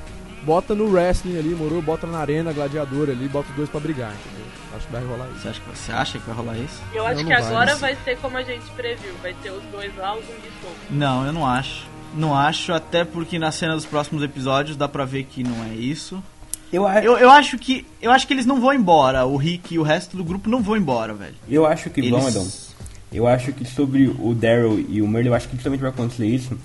Bota no wrestling ali, morou, bota na arena gladiador ali, bota os dois pra brigar, entendeu? Acho que vai rolar isso. Você acha, que- você acha que vai rolar isso? Eu acho não que vai, agora mas- vai ser como a gente previu. Vai ter os dois lá, os zumbi soltos. Não, eu não acho. Não acho, até porque na cena dos próximos episódios dá pra ver que não é isso. Eu, a- Eu, eu acho que. Eu acho que eles não vão embora. O Rick e o resto do grupo não vão embora, velho. eu acho que vão, Eles- Edão. Eu acho que sobre o Daryl e o Merle, eu acho que justamente vai acontecer isso.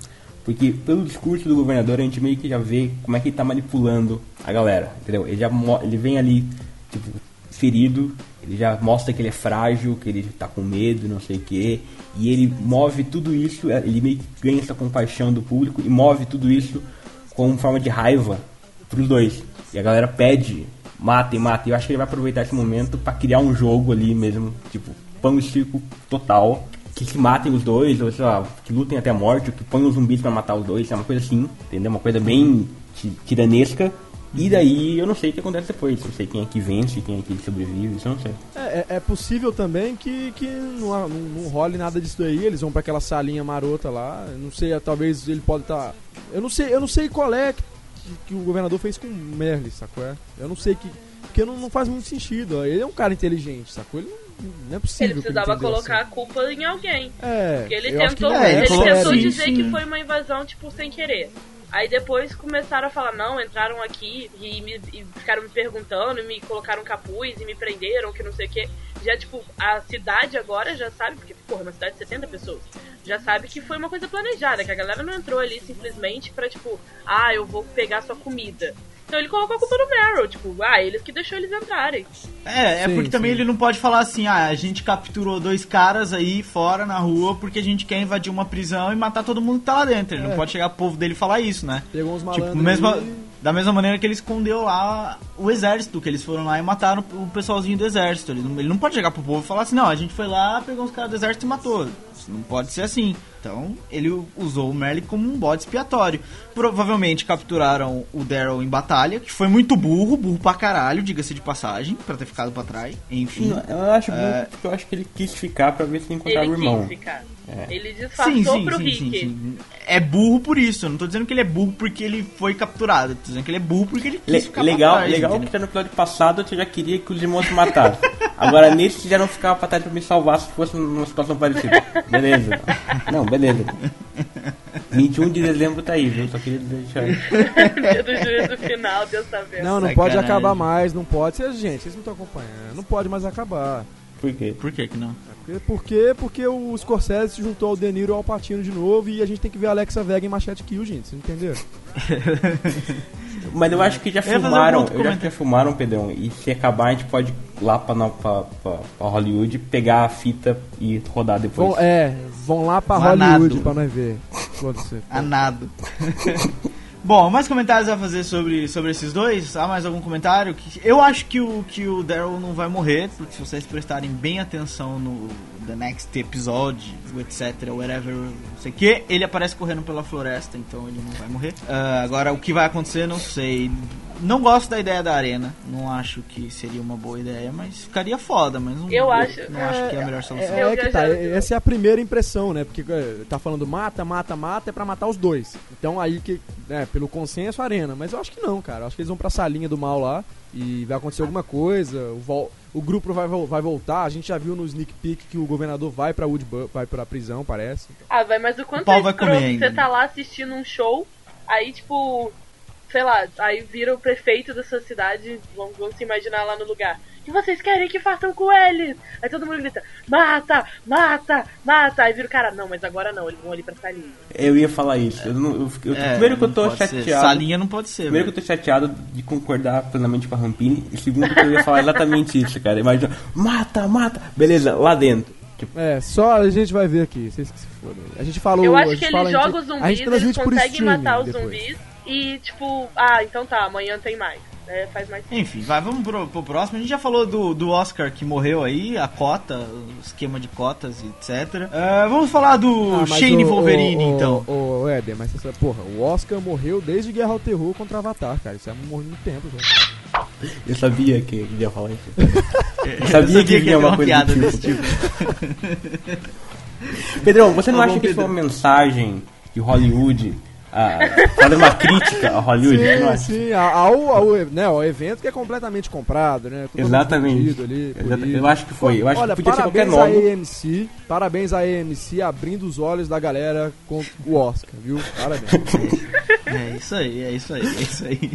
Porque pelo discurso do governador a gente meio que já vê como é que ele tá manipulando a galera, entendeu? Ele já ele vem ali, tipo, ferido, ele já mostra que ele é frágil, que ele tá com medo, não sei o quê. E ele move tudo isso, é, ele meio que ganha essa compaixão do público e move tudo isso como forma de raiva pros dois. E a galera pede, matem, matem. Eu acho que ele vai aproveitar esse momento pra criar um jogo ali mesmo, tipo, pão e circo total. Que se matem os dois, ou sei lá, que lutem até a morte, ou que ponham os zumbis pra matar os dois, é uma coisa assim, entendeu? Uma coisa bem ti- tiranesca. E daí eu não sei o que acontece depois. Eu sei quem é que vence, quem é que sobrevive, isso eu não sei. É, é- é possível também que, que não, não, não role nada disso daí, eles vão pra aquela salinha marota lá, não sei, talvez ele pode estar... Eu não sei, eu não sei qual é que, que o governador fez com o Merle, sacou? É? Eu não sei que... Porque não, não faz muito sentido, ó. ele é um cara inteligente, sacou? Ele não, não é possível Ele precisava entendeu colocar a assim. culpa em alguém. É, Porque ele eu acho que tentou, é, ele colocou- tentou sim, dizer sim. que foi uma invasão, tipo, sem querer. Aí depois começaram a falar, não, entraram aqui e, me, e ficaram me perguntando, e me colocaram capuz e me prenderam, que não sei o que. Já, tipo, a cidade agora já sabe, porque, porra, é uma cidade de 70 pessoas, já sabe que foi uma coisa planejada, que a galera não entrou ali simplesmente pra, tipo, ah, eu vou pegar sua comida. Então ele colocou a culpa no Meryl, tipo, ah, eles que deixou eles entrarem. É, é Sim, porque também sim. ele não pode falar assim, ah, a gente capturou dois caras aí fora na rua porque a gente quer invadir uma prisão e matar todo mundo que tá lá dentro. Ele É. não pode chegar pro povo dele e falar isso, né? Pegou uns Tipo, malandros mesma, ali. da mesma maneira que ele escondeu lá o exército, que eles foram lá e mataram o pessoalzinho do exército. Ele não, ele não pode chegar pro povo e falar assim, não, a gente foi lá, pegou uns caras do exército e matou. Isso não pode ser assim. Então, ele usou o Merle como um bode expiatório. Provavelmente capturaram o Daryl em batalha, que foi muito burro, burro pra caralho, diga-se de passagem, pra ter ficado pra trás. Enfim. Eu acho, É. eu acho que ele quis ficar pra ver se encontrava Ele o irmão. quis ficar. É. Ele disfarçou Sim, sim, pro sim, Rick. sim, sim. É burro por isso. Eu não tô dizendo que ele é burro porque ele foi capturado. Eu tô dizendo que ele é burro porque ele quis Le- ficar legal, pra trás, legal entendeu? que no episódio passado eu já queria que os irmãos se matassem. Agora nesse já não ficava pra trás pra me salvar se fosse numa situação parecida. Beleza. Não, beleza. 21 de dezembro tá aí, viu? Só queria deixar. Dia do juízo final, Deus tá vendo. Não, não pode Sacanagem. acabar mais, não pode. Gente, vocês não estão acompanhando. Não pode mais acabar. Por quê? Por que que não? Por por quê? Porque o Scorsese se juntou ao De Niro e ao Patino de novo e a gente tem que ver a Alexa Vega em Machete Kill, gente. Vocês entenderam? Mas eu acho que já Eu um filmaram, eu já, já filmaram, Pedrão. E se acabar, a gente pode ir lá pra, pra, pra, pra Hollywood, pegar a fita e rodar depois. Vão, é, vão lá pra Vanado. Hollywood pra nós ver. Anado. Bom, mais comentários a fazer sobre, sobre esses dois? Há mais algum comentário? Eu acho que o, que o Daryl não vai morrer, porque se vocês prestarem bem atenção no The Next Episode, etc, whatever, não sei o que, ele aparece correndo pela floresta, então ele não vai morrer. Ah, agora, o que vai acontecer, não sei. Não gosto da ideia da arena, não acho que seria uma boa ideia, mas ficaria foda, mas não, Eu acho- não acho que é a melhor solução. É, é que tá, é- essa é a primeira impressão, né? Porque é, tá falando mata, mata, mata, é pra matar os dois. Então aí que, né, pelo consenso, arena. Mas eu acho que não, cara. Eu acho que eles vão pra salinha do mal lá e vai acontecer alguma coisa. O, vol- o grupo vai, vai voltar. A gente já viu no sneak peek que o governador vai pra Woodbu vai pra prisão, parece. Ah, vai, mas o quanto O é escroto você tá lá assistindo um show, aí tipo, sei lá, aí vira o prefeito da sua cidade, vamos, vamos se imaginar lá no lugar. E vocês querem que façam com eles? Aí todo mundo grita, mata, mata, mata. Aí vira o cara, não, mas agora não, eles vão ali pra salinha. Eu ia falar isso. Eu não- eu- eu- É, primeiro que eu tô pode ser. chateado. Salinha não pode ser, Primeiro que velho. eu tô chateado de concordar plenamente com a Rampini. E segundo que eu ia falar exatamente isso, cara. Imagina, mata, mata. Beleza, lá dentro. Tipo, É, só a gente vai ver aqui. Vocês que se fodam. A gente falou. Eu a acho gente que ele fala, a joga gente- os a gente zumbis, eles conseguem matar os depois. zumbis e tipo, ah, então tá, amanhã tem mais. É, faz mais Enfim, vai, vamos pro, pro próximo. A gente já falou do, do Oscar que morreu aí, a cota, o esquema de cotas e etc. Ah, vamos falar do Ah, Shane o- Wolverine, o- então. O, o Éder, mas você sabe, porra, o Oscar morreu desde Guerra ao Terror contra Avatar, cara. Isso é morreu muito tempo já. eu sabia que ele ia falar isso. Eu sabia que vinha ia ter uma coisa piada do desse tipo. tipo. Pedrão, você não Tá acha que isso é uma mensagem de Hollywood? Fazer uma crítica a Hollywood? Você não Sim, acha? sim, ao, ao, né, ao evento que é completamente comprado, né? Exatamente. Ali, Exata- polido. eu acho que foi. Eu acho Olha, que podia ser qualquer parabéns nome. à AMC, parabéns à AMC abrindo os olhos da galera com o Oscar, viu? Parabéns. É isso aí, é isso aí, é isso aí.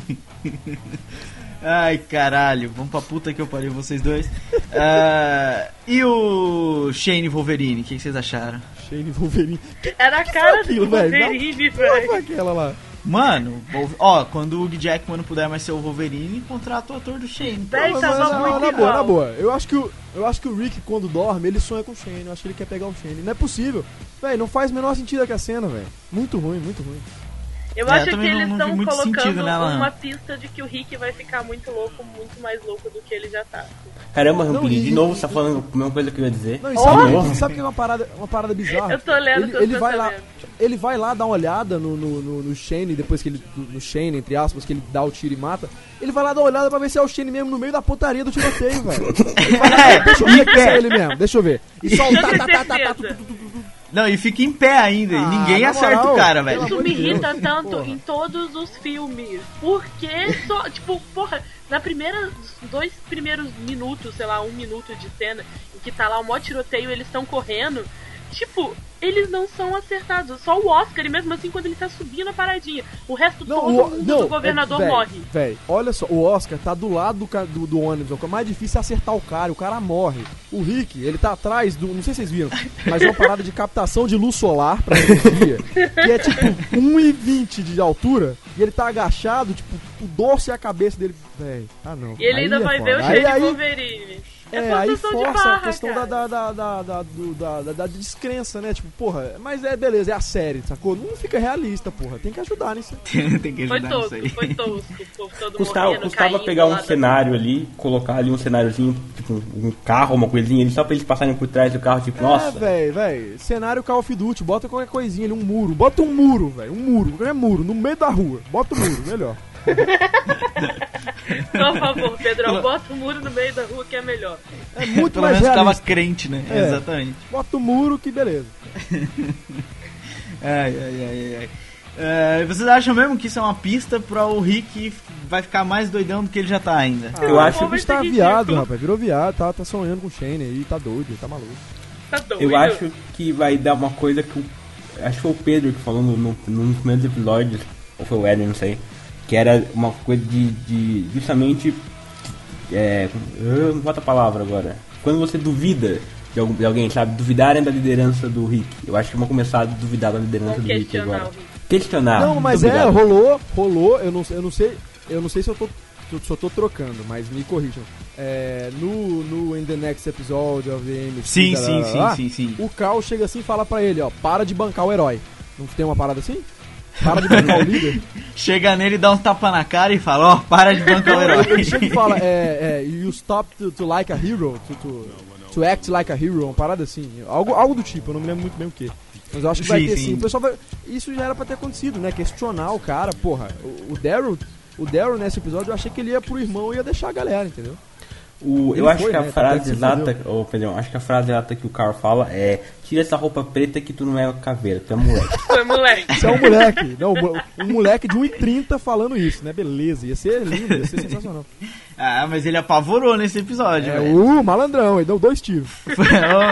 Ai, caralho, vamos pra puta que eu parei vocês dois. Ah, e o Shane Wolverine, o que, que vocês acharam? Shane Wolverine. Era a cara aquilo, do velho? Wolverine, velho. aquela lá? Mano, ó, quando o Hugh Jackman não puder mais ser o Wolverine, contrata o ator do Shane. Véi, Mas, mas, muito na boa, na boa. Eu acho que o eu acho que o Rick quando dorme, ele sonha com o Shane. Eu acho que ele quer pegar o Shane. Não é possível. Véi, não faz o menor sentido aquela cena, velho. Muito ruim, muito ruim. Eu É, acho eu que não- eles não estão colocando sentido não. uma pista de que o Rick vai ficar muito louco, muito mais louco do que ele já tá. Caramba, Não, Rampini, e- de novo você tá falando a mesma coisa que eu ia dizer. Não, e Oh! sabe, sabe que é uma parada, uma parada bizarra? Eu tô lendo ele, ele vai lá, ele vai lá dar uma olhada no, no, no, no Shane, depois que ele. No Shane, entre aspas, que ele dá o tiro e mata. Ele vai lá dar uma olhada pra ver se é o Shane mesmo no meio da putaria do tiroteio, velho. Deixa eu ver que é ele mesmo, deixa eu ver. E eu tá, tá, tá, tá, tá. Não, e fica em pé ainda, Ah, e ninguém acerta moral, o cara, velho. Isso me irrita tanto Porra. em todos os filmes. Porque só, tipo, porra, na primeira, dois primeiros minutos, sei lá, um minuto de cena, em que tá lá o mó tiroteio, eles estão correndo, tipo, eles não são acertados. Só o Oscar, e mesmo assim, quando ele tá subindo a paradinha, o resto Não, todo o, mundo não, do governador é, véi, morre. Véi, olha só, o Oscar tá do lado do, do, do ônibus, é o mais difícil é acertar o cara, o cara morre. O Rick, ele tá atrás do, não sei se vocês viram, mas é uma parada de captação de luz solar pra energia, que é tipo 1,20 de altura, e ele tá agachado, tipo, o dorso e a cabeça dele, véi, ah não. E ele Aí ainda é vai foda. ver o Shane aí- Wolverine. É, aí possessão de força a barra, questão da, da, da, da, da, da, da- da descrença, né? Tipo, porra, mas é beleza, é a série, sacou? Não fica realista, porra. Tem que ajudar nisso. Tem que Foi ajudar nisso tosco, aí. foi tosco. Custava, morrendo, custava caindo pegar um cenário ali, colocar ali um cenáriozinho, tipo um carro, uma coisinha ali, só pra eles passarem por trás do carro, tipo, É, nossa. velho, velho. Cenário Call of Duty, bota qualquer coisinha ali, um muro. Bota um muro, velho. Um muro, qualquer muro, no meio da rua. Bota o muro, melhor. Por favor, Pedrão, bota o muro no meio da rua que é melhor. É muito Pelo mais menos ficava realista. crente, né? É. Exatamente. Bota o muro que beleza. Ai, ai, ai, ai. É, vocês acham mesmo que isso é uma pista pra o Rick vai ficar mais doidão do que ele já tá ainda? Eu Ah, acho- O bicho tá Vai ser viado, ridículo. rapaz. Virou viado, tá, tá sonhando com o Shane aí, tá doido, tá maluco. Tá doido. Eu acho que vai dar uma coisa que o. Acho que foi o Pedro que falou no, no, nos primeiros episódios, ou foi o Eder, não sei. Que era uma coisa de. de justamente. É. ah, Não falta a palavra agora. Quando você duvida de, algum, de alguém, sabe? Duvidarem da liderança do Rick. Eu acho que vão começar a duvidar da liderança do Rick agora. Questionar. não, mas é, duvidar. rolou, rolou, eu não, eu não sei. Eu não sei se eu tô. Eu tô trocando, mas me corrijam. É, no, no In the Next Episode of the MC. Sim, sim, sim, lá, sim, sim. O Carl chega assim e fala pra ele, ó, para de bancar o herói. Não tem uma parada assim? Para de bancar o líder. Chega nele, dá um tapa na cara e fala, ó, para de bancar o herói. Ele chega e fala, é, é, you stop to, to like a hero, to, to, to act like a hero, uma parada assim. Algo, algo do tipo, eu não me lembro muito bem o que. Mas eu acho que vai Sim, ter sim. sim. O pessoal vai, isso já era pra ter acontecido, né? Questionar o cara, porra. O, o Daryl, o Daryl nesse episódio, eu achei que ele ia pro irmão e ia deixar a galera, entendeu? O, Ele eu acho foi, que a né? frase Até que se exata, oh, perdão, acho que a frase exata que o Carl fala é tira essa roupa preta que tu não é caveira, tu é moleque. Foi moleque. Isso é um moleque, não, um moleque de 1,30 falando isso, né? Beleza, ia ser lindo, ia ser sensacional. Ah, mas ele apavorou nesse episódio, É velho. o malandrão, ele deu dois tiros.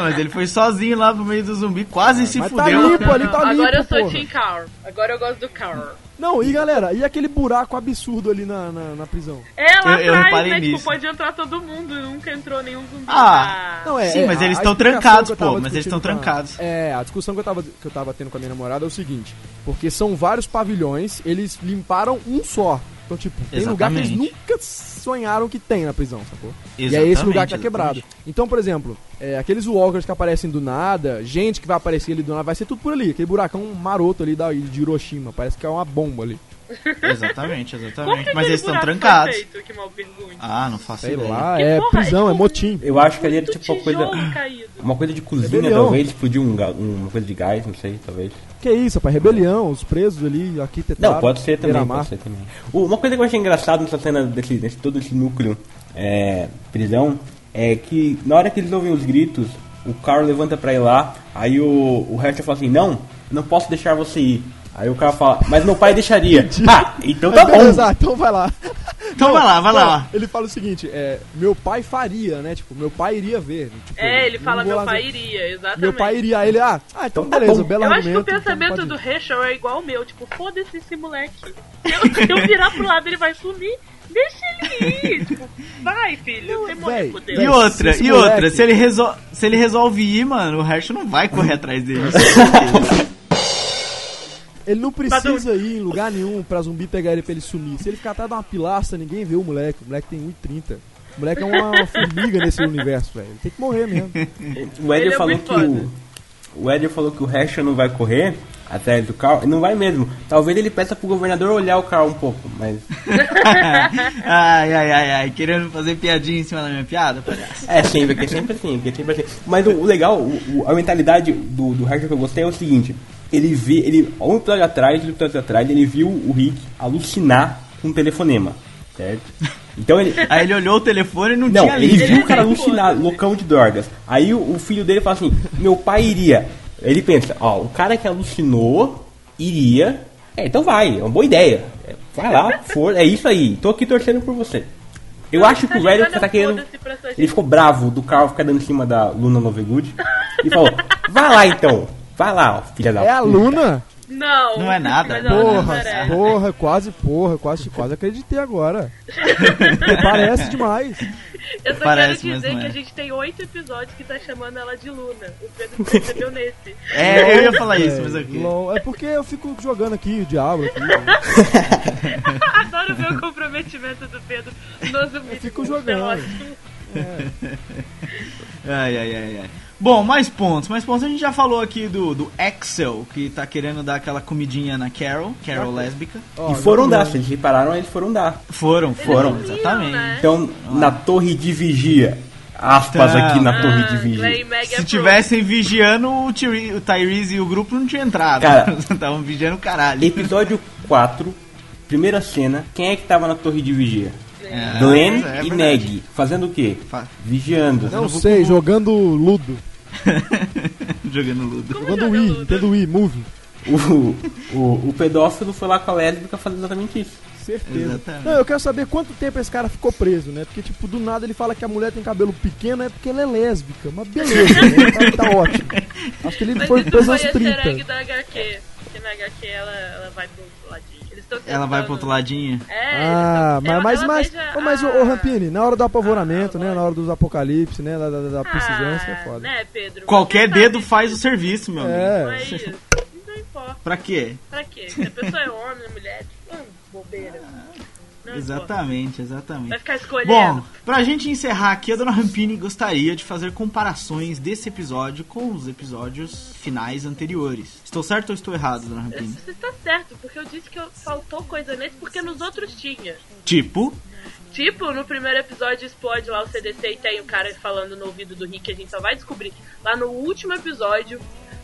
Mas ele foi sozinho lá pro meio do zumbi, quase se mas tá fudeu. limpo ali, tá limpo, Agora eu sou porra. Team Carl. Agora eu gosto do Carl. Não, e galera, e aquele buraco absurdo ali na, na, na prisão? É lá Eu- atrás, né? nisso. Tipo, pode entrar todo mundo. Nunca entrou nenhum zumbi. Ah, Não, é, Sim, é, mas eles estão trancados, pô, mas eles estão trancados. É, a discussão que eu, tava, que eu tava tendo com a minha namorada é o seguinte: porque são vários pavilhões, eles limparam um só. Então, tipo, tem lugar que eles Exatamente. nunca sonharam que tem na prisão, sacou? E é Exatamente, esse lugar que tá quebrado. exatamente. Então, por exemplo, é, aqueles walkers que aparecem do nada, gente que vai aparecer ali do nada, vai ser tudo por ali. Aquele buracão maroto ali da, de Hiroshima, parece que é uma bomba ali. Exatamente, exatamente. Mas eles estão trancados. feito? Que mal pergunte. Ah, não faço Sei ideia. lá, Que é porra, prisão, é tipo, motim. Eu acho que ali era Muito tipo uma coisa. caído. Uma coisa de cozinha, Rebelião. talvez, explodiu um, uma coisa de gás, não sei, talvez. Que isso, rapaz, rebelião, os presos ali, aqui. Não, pode ser também, pode ser também. O- Uma coisa que eu achei engraçado nessa cena desse, desse todo esse núcleo é, prisão é que na hora que eles ouvem os gritos, o Carl levanta pra ir lá, aí o, o Herschel fala assim, não, não posso deixar você ir. Aí o cara fala, mas meu pai deixaria. ah, então tá beleza, bom. ah, então vai lá. Então vai lá, vai Não, lá. Ele fala o seguinte, é, meu pai faria, né? Tipo, meu pai iria ver. Tipo, É, ele não fala meu pai ver. iria, exatamente. Meu pai iria. Aí ele, ah, ah então Então tá beleza, bom. belo Eu acho que o pensamento então do pode ir. Heschel é igual o meu, tipo, foda-se esse moleque. Se eu, eu virar pro lado ele vai sumir, deixa ele ir. Tipo, vai, filho, você morre por E Deus. véi, outra, e moleque- outra, se ele, resol... se ele resolve ir, mano, o Herschel não vai correr atrás dele. Ele não precisa ir em lugar nenhum pra zumbi pegar ele pra ele sumir. Se ele ficar atrás de uma pilastra, ninguém vê o moleque. O moleque tem 1,30. O moleque é uma formiga nesse universo, velho. Ele tem que morrer mesmo. O Eder Ele é falou que o. O Eder falou que o Herschel não vai correr atrás do Carl. Não vai mesmo. Talvez ele peça pro governador olhar o Carl um pouco, mas. ai, ai, ai, ai, querendo fazer piadinha em cima da minha piada? palhaço. É sempre, porque é sempre assim, porque é sempre assim. Mas o, o legal, o- o- a mentalidade do, do que eu gostei é o seguinte: ele vê, ele, um episódio atrás, dois episódios atrás, ele viu o Rick alucinar com um telefonema, certo? Então ele. Aí ele olhou o telefone e não, Não, tinha ele viu o cara alucinar, loucão de drogas. Aí o, o filho dele fala assim: meu pai iria. Ele pensa: ó, o cara que alucinou iria. É, então vai, é uma boa ideia. É, Vai lá, for, é isso aí, tô aqui torcendo por você. Eu acho que o velho tá querendo. Ele ficou bravo do Carl ficar dando em cima da Luna Lovegood e falou: vai lá então, vai lá, ó, filha da É a puta." Luna? Não, Não é nada, não Porra, merece. porra, quase, porra, quase, quase acreditei agora. Parece demais. Eu só Parece, quero dizer que é. a gente tem oito episódios que tá chamando ela de Luna. O Pedro percebeu nesse. É, eu ia falar isso, mas É, aqui. lol, é porque eu fico jogando aqui o diabo aqui. né? Adoro ver o comprometimento do Pedro nos vídeos. fico jogando. Ai, ai, ai, ai. Bom, mais pontos. Mais pontos. A gente já falou aqui do, do Axel, que tá querendo dar aquela comidinha na Carol, Carol lésbica. Ó, e foram dar, se eles repararam, eles foram dar. Foram, foram, exatamente. né? Então, na torre de vigia, aspas Tá. aqui na torre de Ah, vigia. Se tivessem vigiando, o, Tyre- o Tyrese e o grupo não tinham entrado. Cara. Estavam vigiando o caralho. Episódio 4, primeira cena, quem é que tava na torre de vigia? É, Glenn é e verdade. Neg. Fazendo o quê? Fa- Vigiando. Não sei, jogando Ludo. Jogando Ludo. Como Jogando joga Wii, Ludo? Nintendo Wii, Move. O, o, o pedófilo foi lá com a lésbica fazer exatamente isso. Certeza. Exatamente. Não, eu quero saber quanto tempo esse cara ficou preso, né? Porque, tipo, do nada ele fala que a mulher tem cabelo pequeno, é porque ela é lésbica. Mas beleza, né? tá, tá ótimo. Acho que ele Mas foi preso aos easter egg 30. da HQ. Porque na HQ ela, ela vai pro Ela vai pro outro ladinho. É, Ah, eles tão- mas, mas, ela mas, beija ô, mas o, a- ô, Rampini, na hora do apavoramento, Ah, né? Na hora dos apocalipse, né? Da, da, da precisância, é Ah, foda. Né, Pedro? Qualquer dedo sabe faz o serviço, meu amigo. Não é É. isso. Não importa. Pra quê? Pra quê? Se a pessoa é homem, é mulher, hum, bobeira. Não importa. Exatamente, exatamente. Vai ficar escolhendo. Bom, pra gente encerrar aqui, a dona Rampini gostaria de fazer comparações desse episódio com os episódios finais anteriores. Estou certo ou estou errado, dona Rampini? Você tá certo, porque eu disse que faltou coisa nesse, porque nos outros tinha. Tipo, Tipo, no primeiro episódio explode lá o CDC e tem o cara falando no ouvido do Rick, a gente só vai descobrir. Lá no último episódio,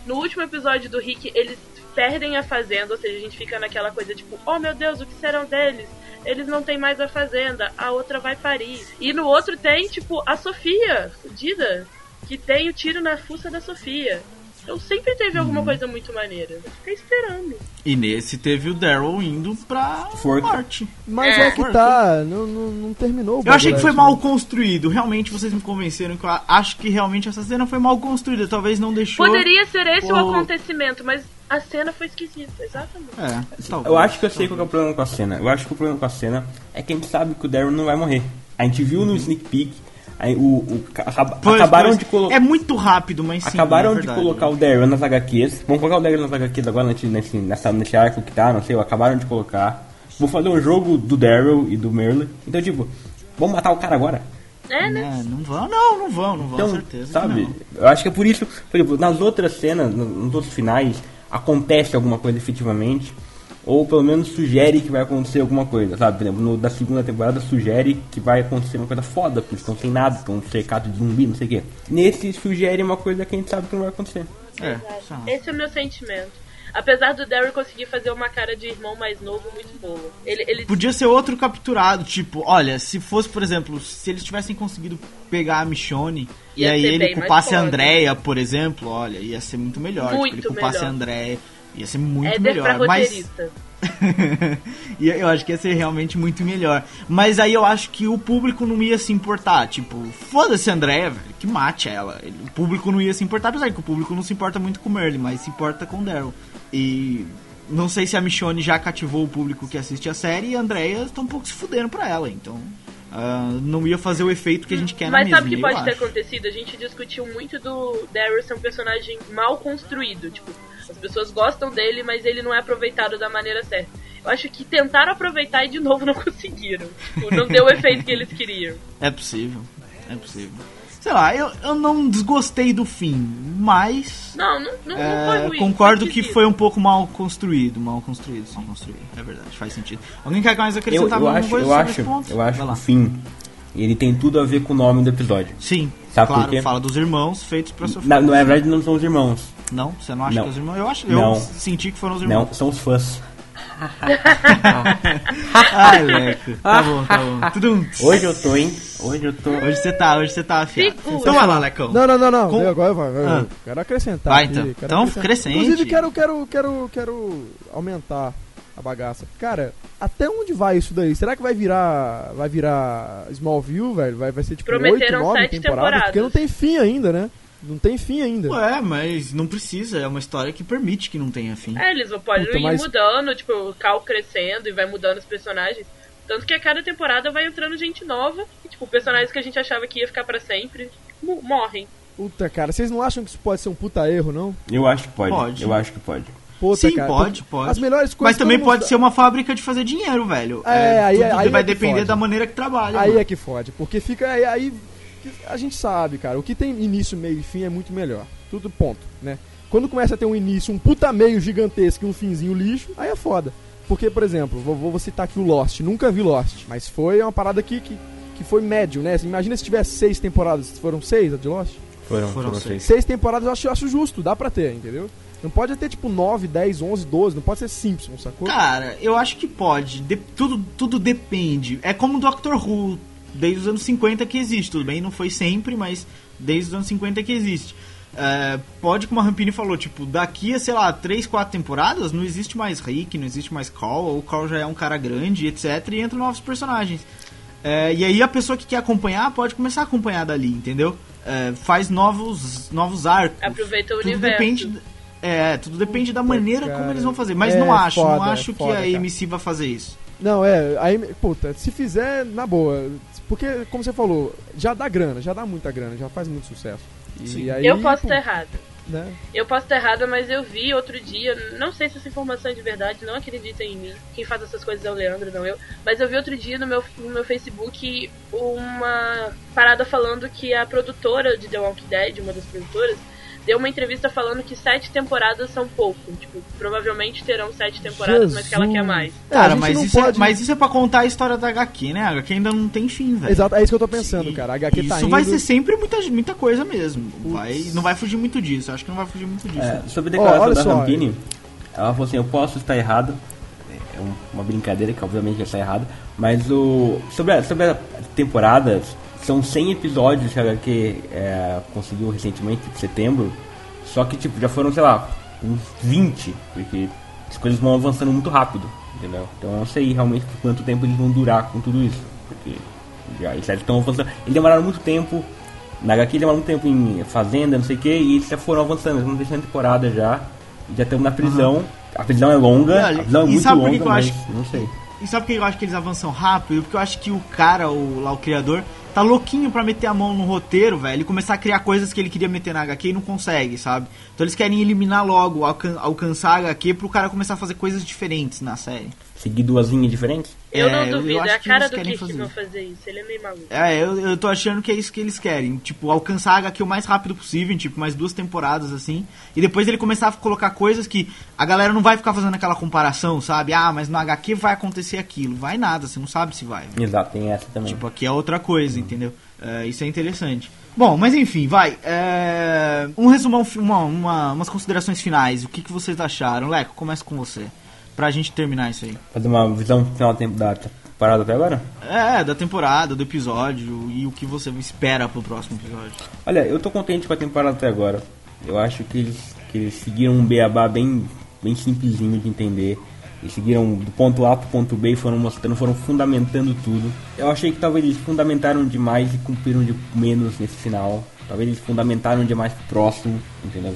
no último episódio do Rick, eles perdem a fazenda, ou seja, a gente fica naquela coisa tipo, oh meu Deus, o que serão deles? Eles não têm mais a fazenda, a outra vai parir. E no outro tem, tipo, a Sofia, fudida, que tem o tiro na fuça da Sofia. Então sempre teve alguma coisa muito maneira. Fica esperando. e nesse teve o Daryl indo pra Forca. morte. Mas É. é que tá, não, não, não terminou o Eu achei que foi né? mal construído. Realmente vocês me convenceram que eu acho que realmente essa cena foi mal construída. Talvez não deixou. Poderia ser esse o acontecimento, mas a cena foi esquisita, exatamente. É, talvez. Eu acho que eu sei qual que é o problema com a cena. Eu acho que o problema com a cena é que a gente sabe que o Daryl não vai morrer. A gente viu no sneak peek, aí o, o- acaba- Pois, acabaram pois. de colocar. É muito rápido, mas sim. Acabaram é de colocar o Daryl nas HQs. Vamos colocar o Daryl nas HQs agora nesse, nesse, nessa, nesse arco que tá, não sei, acabaram de colocar. Vou fazer um jogo do Daryl e do Merle. Então, tipo, vamos matar o cara agora? É, né? É, não vão, não, não vão, não vão, Então, certeza. que sabe? não. Eu acho que é por isso, por exemplo, nas outras cenas, no- nos outros finais, acontece alguma coisa efetivamente. Ou pelo menos sugere que vai acontecer alguma coisa, sabe? Por exemplo, no, da segunda temporada sugere que vai acontecer uma coisa foda, porque eles estão sem nada, estão cercados de zumbi, não sei o quê. Nesse sugere uma coisa que a gente sabe que não vai acontecer. É. Esse é o meu sentimento. Apesar do Daryl conseguir fazer uma cara de irmão mais novo muito boa. Ele, ele Podia ser outro capturado, tipo, olha, se fosse, por exemplo, se eles tivessem conseguido pegar a Michonne e aí ele culpasse a. Andrea, por exemplo, olha, ia ser muito melhor. Muito tipo, ele culpasse melhor. a Andrea, ia ser muito é der pra melhor. Mas e eu acho que ia ser realmente muito melhor. Mas aí eu acho que o público não ia se importar. Tipo, foda-se a Andrea, velho, que mate ela. O público não ia se importar, apesar que o público não se importa muito com o Merle, mas se importa com o Daryl. E não sei se a Michonne já cativou o público que assiste a série e a Andrea tá um pouco se fudendo pra ela, então. ah, não ia fazer o efeito que a gente quer Mas na mesma. sabe o que pode ter acho. acontecido? A gente discutiu muito do Daryl ser um personagem mal construído. Tipo, as pessoas gostam dele, mas ele não é aproveitado da maneira certa. Eu acho que tentaram aproveitar e de novo não conseguiram. Tipo, não deu o efeito que eles queriam. É possível, é possível. Sei lá, eu, eu não desgostei do fim, mas. Não, não, não, É, não foi ruim. concordo que foi um pouco mal construído, mal construído, mal construído. É verdade, faz sentido. Alguém quer mais acrescentar eu alguma acho, coisa eu acho, eu acho que o fim, ele tem tudo a ver com o nome do episódio. Sim, Sabe por claro, quê? fala dos irmãos feitos pra sofrer. Na, na verdade, não são os irmãos. Não, você não acha Não. que os irmãos? Eu acho, Não. eu senti que foram os irmãos. Não, são os fãs. Ai, Leco. Tá bom, tá bom. Hoje eu tô, hein? Hoje eu tô. Hoje você tá, hoje você tá afiado. Então vai lá, Lecão. Não, não, não, não. Com- Eu Agora vai, vai, Ah. Quero acrescentar. Vai, então. quero Então, acrescentar. crescente. Inclusive, quero, quero, quero, quero aumentar a bagaça. Cara, até onde vai isso daí? Será que vai virar, vai virar Smallville, velho? Vai, vai ser tipo oito, Prometeram nove sete temporadas? temporadas. Porque não tem fim ainda, né? Não tem fim ainda. Ué, mas não precisa. É uma história que permite que não tenha fim. É, eles podem Puta, ir mas- mudando, tipo, o Cal crescendo e vai mudando os personagens. Tanto que a cada temporada vai entrando gente nova. E, tipo, personagens que a gente achava que ia ficar pra sempre mo- morrem. Puta, cara, vocês não acham que isso pode ser um puta erro, não? Eu acho que pode. Pode. Eu acho que pode. Puta, Sim, cara, pode, pode. As melhores coisas Mas também mundo pode ser uma fábrica de fazer dinheiro, velho. É, aí- tudo aí vai é depender fode. da maneira que trabalha. Aí mano. é que fode, porque fica aí, aí a gente sabe, cara, o que tem início, meio e fim é muito melhor. Tudo ponto, né? Quando começa a ter um início, um puta meio gigantesco e um finzinho lixo, aí é foda. Porque, por exemplo, vou, vou citar aqui o Lost. Nunca vi Lost, mas foi uma parada aqui que, que foi médio, né? Imagina se tivesse seis temporadas. Foram seis a de Lost? Foram, Foram foram seis. seis. Temporadas eu acho, eu acho justo, dá pra ter, entendeu? Não pode ter tipo 9, 10, 11, 12, não pode ser Simpsons, sacou? Cara, eu acho que pode. De- tudo, tudo depende. É como o Doctor Who, desde os anos 50 que existe. Tudo bem, não foi sempre, mas desde os anos 50 que existe. É, pode, como a Rampini falou, tipo, daqui a, sei lá, 3, 4 temporadas, não existe mais Rick, não existe mais Carl, ou o Carl já é um cara grande, etc. E entram novos personagens. É, e aí a pessoa que quer acompanhar pode começar a acompanhar dali, entendeu? É, faz novos, novos arcos. Aproveita o tudo universo. Depende, é, tudo depende da maneira cara. como eles vão fazer. Mas É, não acho, foda, não acho foda, que a cara. AMC vai fazer isso. Não, é, aí, puta, se fizer, na boa. Porque, como você falou, já dá grana, já dá muita grana, já faz muito sucesso. E aí, Eu posso estar errada. né? Eu posso estar errada, mas eu vi outro dia, não sei se essa informação é de verdade, não acreditem em mim. Quem faz essas coisas é o Leandro, não eu. Mas eu vi outro dia no meu, no meu Facebook uma parada falando que a produtora de The Walking Dead, uma das produtoras, deu uma entrevista falando que sete temporadas são pouco. Tipo, provavelmente terão sete temporadas, mas que ela quer mais. É, a Cara, mas isso, pode- é, mas isso é pra contar a história da HQ, né? A HQ ainda não tem fim, velho. Exato, é isso que eu tô pensando, Sim. cara. A HQ isso tá indo... vai ser sempre muita, muita coisa mesmo. Vai, não vai fugir muito disso. Acho que não vai fugir muito disso. É, sobre a declaração olha da só, Rampini, ela falou assim, eu posso estar errado, é um- uma brincadeira que obviamente já está errado, mas o sobre a, sobre a temporada, são 100 episódios que a HQ é, conseguiu recentemente, em setembro, só que tipo, já foram, sei lá, uns 20, porque as coisas vão avançando muito rápido, entendeu? Então eu não sei realmente por quanto tempo eles vão durar com tudo isso, porque já eles estão avançando, eles demoraram muito tempo na HQ demora muito tempo em fazenda, não sei o que, e eles já foram avançando, eles estão na terceira temporada já, e já estamos na prisão. A prisão é longa, Olha, a prisão é e muito sabe por que longa, que eu mas acho- não sei. E sabe por que eu acho que eles avançam rápido? Porque eu acho que o cara, o, lá o criador, tá louquinho pra meter a mão no roteiro, velho, e começar a criar coisas que ele queria meter na HQ e não consegue, sabe? Então eles querem eliminar logo, alcan alcançar a HQ pro cara começar a fazer coisas diferentes na série. Seguir duas linhas diferentes? Eu É, não eu duvido, acho é a que cara eles do querem Kirkman fazer fazer isso. Ele é meio maluco. É, eu, eu tô achando que é isso que eles querem. Tipo, alcançar a HQ o mais rápido possível, em, tipo, mais duas temporadas, assim. E depois ele começar a colocar coisas que a galera não vai ficar fazendo aquela comparação, sabe? Ah, mas no HQ vai acontecer aquilo. Vai nada, você não sabe se vai. Exato, tem essa também. Tipo, aqui é outra coisa, entendeu? É, isso é interessante. Bom, mas enfim, vai. É, um resumão, uma, uma, umas considerações finais. O que, que vocês acharam? Leco, começa com você. Pra gente terminar isso aí. Fazer uma visão final da tempo- da temporada até agora? É, da temporada, do episódio e o que você espera pro próximo episódio. Olha, eu tô contente com a temporada até agora. Eu acho que eles, que eles seguiram um beabá bem, bem simplesinho de entender. Eles seguiram do ponto A pro ponto B e foram mostrando, foram fundamentando tudo. Eu achei que talvez eles fundamentaram demais e cumpriram de menos nesse final. Talvez eles fundamentaram demais pro próximo, entendeu?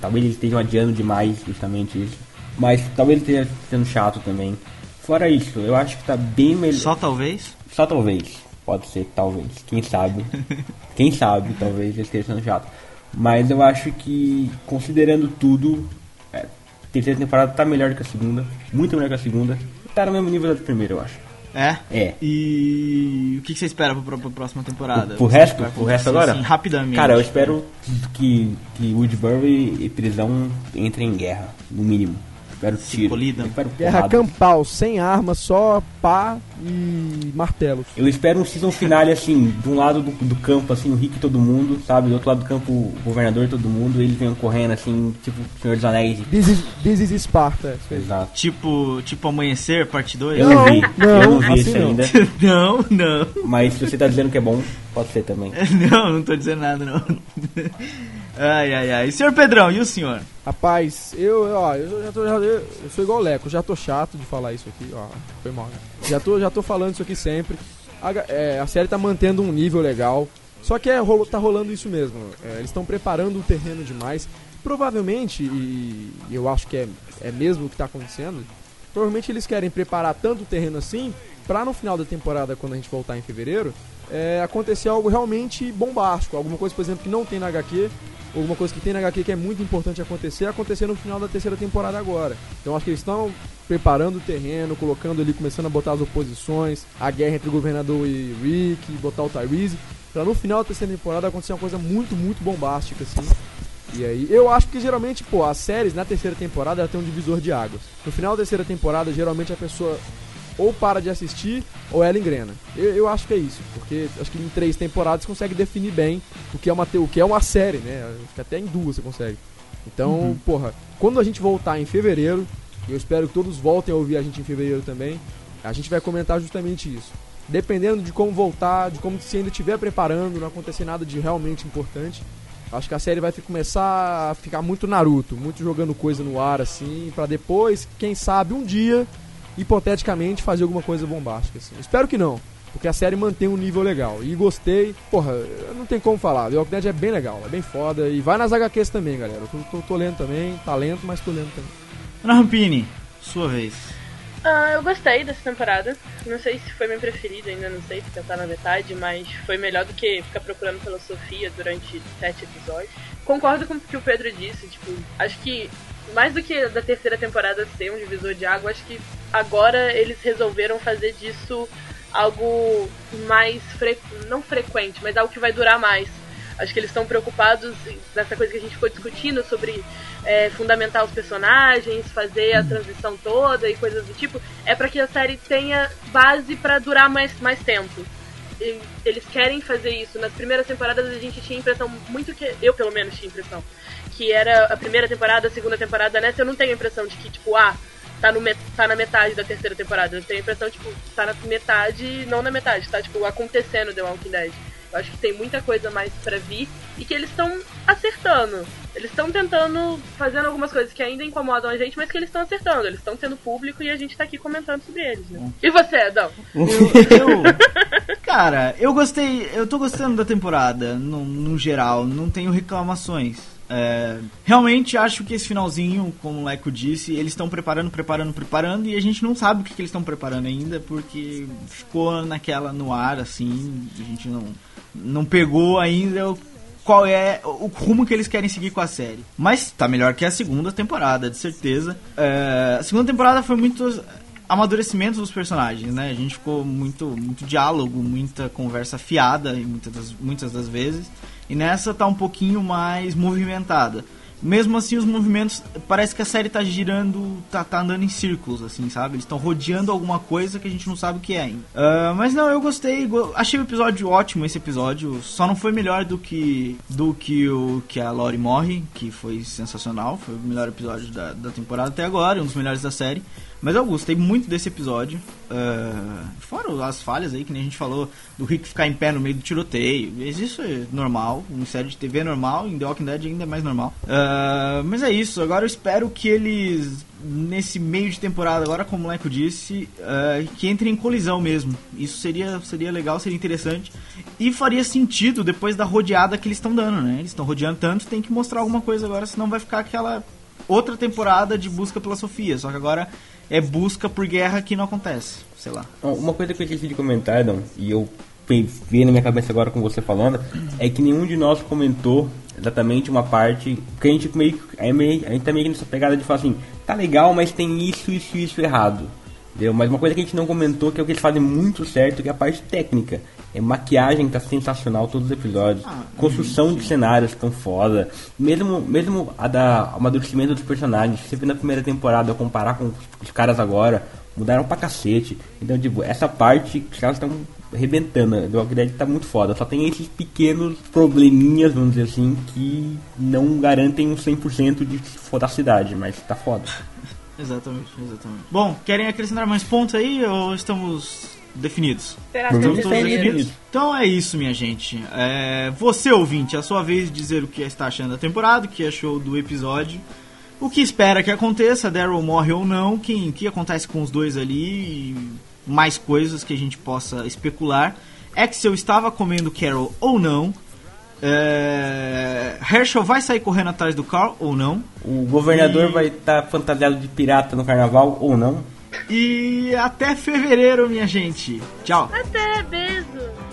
Talvez eles estejam adiando demais justamente isso. Mas talvez esteja sendo chato também. Fora isso, eu acho que tá bem melhor. Só talvez? Só talvez. Pode ser, talvez. Quem sabe. Quem sabe, talvez ele esteja sendo chato. Mas eu acho que, considerando tudo, é, a terceira temporada tá melhor que a segunda. Muito melhor que a segunda. Tá no mesmo nível da primeira, eu acho. É? É. E o que você espera pra, pra próxima temporada? Pro resto? Pro resto agora? Assim, rapidamente. Cara, eu espero que, que Woodbury e prisão entrem em guerra, no mínimo. Espero tiro. colidam. Eu espero Guerra porrada. campal, sem arma, só pá e martelos. Eu espero um season finale assim, de um lado do, do campo, assim, o Rick e todo mundo, sabe? Do outro lado do campo, o governador e todo mundo, eles venham correndo assim, tipo Senhor dos Anéis. This is, this is. Exato. Tipo, tipo Amanhecer, parte 2? Eu não, Não, vi, não, eu não vi assim esse não. ainda. não, não. Mas se você tá dizendo que é bom, pode ser também. Não, não tô dizendo nada, não. Ai, ai, ai. Senhor Pedrão, e o senhor? Rapaz, eu, eu, ó, eu, já tô, já- eu, eu sou igual o Leco, já tô chato de falar isso aqui, ó, foi mal. né? Já tô, já tô falando isso aqui sempre. A, é, a série tá mantendo um nível legal, só que é, rolo- tá rolando isso mesmo. é, eles estão preparando o terreno demais. Provavelmente, e eu acho que é, é mesmo o que tá acontecendo, provavelmente eles querem preparar tanto o terreno assim pra no final da temporada, quando a gente voltar em fevereiro, é, acontecer algo realmente bombástico. Alguma coisa, por exemplo, que não tem na HQ, alguma coisa que tem na HQ que é muito importante acontecer, acontecer no final da terceira temporada agora. Então acho que eles estão preparando o terreno, colocando ali, começando a botar as oposições, a guerra entre o governador e Rick, botar o Tyrese, pra no final da terceira temporada acontecer uma coisa muito, muito bombástica, assim. E aí, eu acho que geralmente, pô, as séries na terceira temporada ela tem um divisor de águas. No final da terceira temporada, geralmente a pessoa ou para de assistir ou ela engrena. Eu, eu acho que é isso, porque acho que em três temporadas você consegue definir bem o que é uma, o que é uma série, né? Acho que até em duas você consegue. Então, porra, quando a gente voltar em fevereiro, e eu espero que todos voltem a ouvir a gente em fevereiro também, a gente vai comentar justamente isso. Dependendo de como voltar, de como se ainda estiver preparando, não acontecer nada de realmente importante, acho que a série vai começar a ficar muito Naruto, muito jogando coisa no ar assim, pra depois, quem sabe um dia, hipoteticamente, fazer alguma coisa bombástica assim. Espero que não, porque a série mantém um nível legal. E gostei, porra, não tem como falar. The Walking Dead é bem legal, é bem foda. E vai nas HQs também, galera. Eu tô, tô, tô lendo também, tá lento, mas tô lendo também. Ana Rampini, sua vez. Ah, eu gostei dessa temporada. Não sei se foi minha preferida, ainda não sei, porque tá na metade, mas foi melhor do que ficar procurando pela Sofia durante sete episódios. Concordo com o que o Pedro disse, tipo, acho que mais do que da terceira temporada ser um divisor de água, acho que agora eles resolveram fazer disso algo mais fre... não frequente, mas algo que vai durar mais. Acho que eles estão preocupados nessa coisa que a gente ficou discutindo sobre é, fundamentar os personagens, fazer a transição toda e coisas do tipo. É para que a série tenha base para durar mais, mais tempo. E eles querem fazer isso. Nas primeiras temporadas a gente tinha a impressão muito que. Eu, pelo menos, tinha a impressão. Que era a primeira temporada, a segunda temporada. Nessa eu não tenho a impressão de que, tipo, ah, tá, no met- tá na metade da terceira temporada. Eu tenho a impressão, tipo, tá na metade, não na metade, tá, tipo, acontecendo The Walking Dead. Eu acho que tem muita coisa mais pra vir e que eles estão acertando. Eles estão tentando, fazendo algumas coisas que ainda incomodam a gente, mas que eles estão acertando. Eles estão tendo público e a gente tá aqui comentando sobre eles, né? E você, Adão? Eu, eu- cara, eu gostei, eu tô gostando da temporada, no, no geral, não tenho reclamações. É, realmente acho que esse finalzinho, como o Leco disse, eles estão preparando, preparando, preparando e a gente não sabe o que, que eles estão preparando ainda porque ficou naquela no ar assim, a gente não, não pegou ainda qual é o rumo que eles querem seguir com a série. Mas tá melhor que a segunda temporada, de certeza. É, a segunda temporada foi muito amadurecimento dos personagens, né? A gente ficou muito, muito diálogo, muita conversa fiada muitas das, muitas das vezes. E nessa tá um pouquinho mais movimentada. Mesmo assim, os movimentos. Parece que a série tá girando. tá, tá andando em círculos, assim, sabe? Eles estão rodeando alguma coisa que a gente não sabe o que é ainda. Ah, mas não, eu gostei. go- Achei o episódio ótimo, esse episódio. Só não foi melhor do que. do que o que a Lori morre, que foi sensacional. Foi o melhor episódio da, da temporada até agora, um dos melhores da série. Mas eu gostei muito desse episódio. Ah, fora as falhas aí, que nem a gente falou, do Rick ficar em pé no meio do tiroteio. Isso é normal. Em série de TV é normal, em The Walking Dead ainda é mais normal. Ah, mas é isso. Agora eu espero que eles, nesse meio de temporada, agora como o Leco disse, ah, que entrem em colisão mesmo. Isso seria, seria legal, seria interessante. E faria sentido depois da rodeada que eles estão dando, né? Eles estão rodeando tanto, tem que mostrar alguma coisa agora, senão vai ficar aquela outra temporada de busca pela Sofia. Só que agora é busca por guerra que não acontece. Sei lá. Uma coisa que eu esqueci de comentar, Edon, e eu vi na minha cabeça agora com você falando, é que nenhum de nós comentou exatamente uma parte, porque a gente é meio- a gente tá meio nessa pegada de falar assim, tá legal, mas tem isso, isso e isso errado. Entendeu? Mas uma coisa que a gente não comentou, que é o que eles fazem muito certo, que é a parte técnica. É maquiagem tá sensacional todos os episódios. Construção de cenários tão foda. Mesmo, mesmo a da amadurecimento dos personagens. Você vê na primeira temporada comparar com os caras agora, mudaram pra cacete. Então, tipo, essa parte os caras estão arrebentando. The Walking Dead tá muito foda. Só tem esses pequenos probleminhas, vamos dizer assim, que não garantem um 100% de fodacidade, mas tá foda. Exatamente, exatamente. Bom, querem acrescentar mais pontos aí ou estamos definidos? Será que eles Todos definidos. Então é isso, minha gente. É, você, ouvinte, é a sua vez de dizer o que está achando da temporada, o que achou do episódio, o que espera que aconteça, Daryl morre ou não, quem, o que acontece com os dois ali, mais coisas que a gente possa especular. Axel estava comendo Carol ou não. É, Herschel vai sair correndo atrás do Carl ou não. O governador E- vai estar fantasiado de pirata no carnaval ou não? E até fevereiro, minha gente. Tchau. Até, beijo.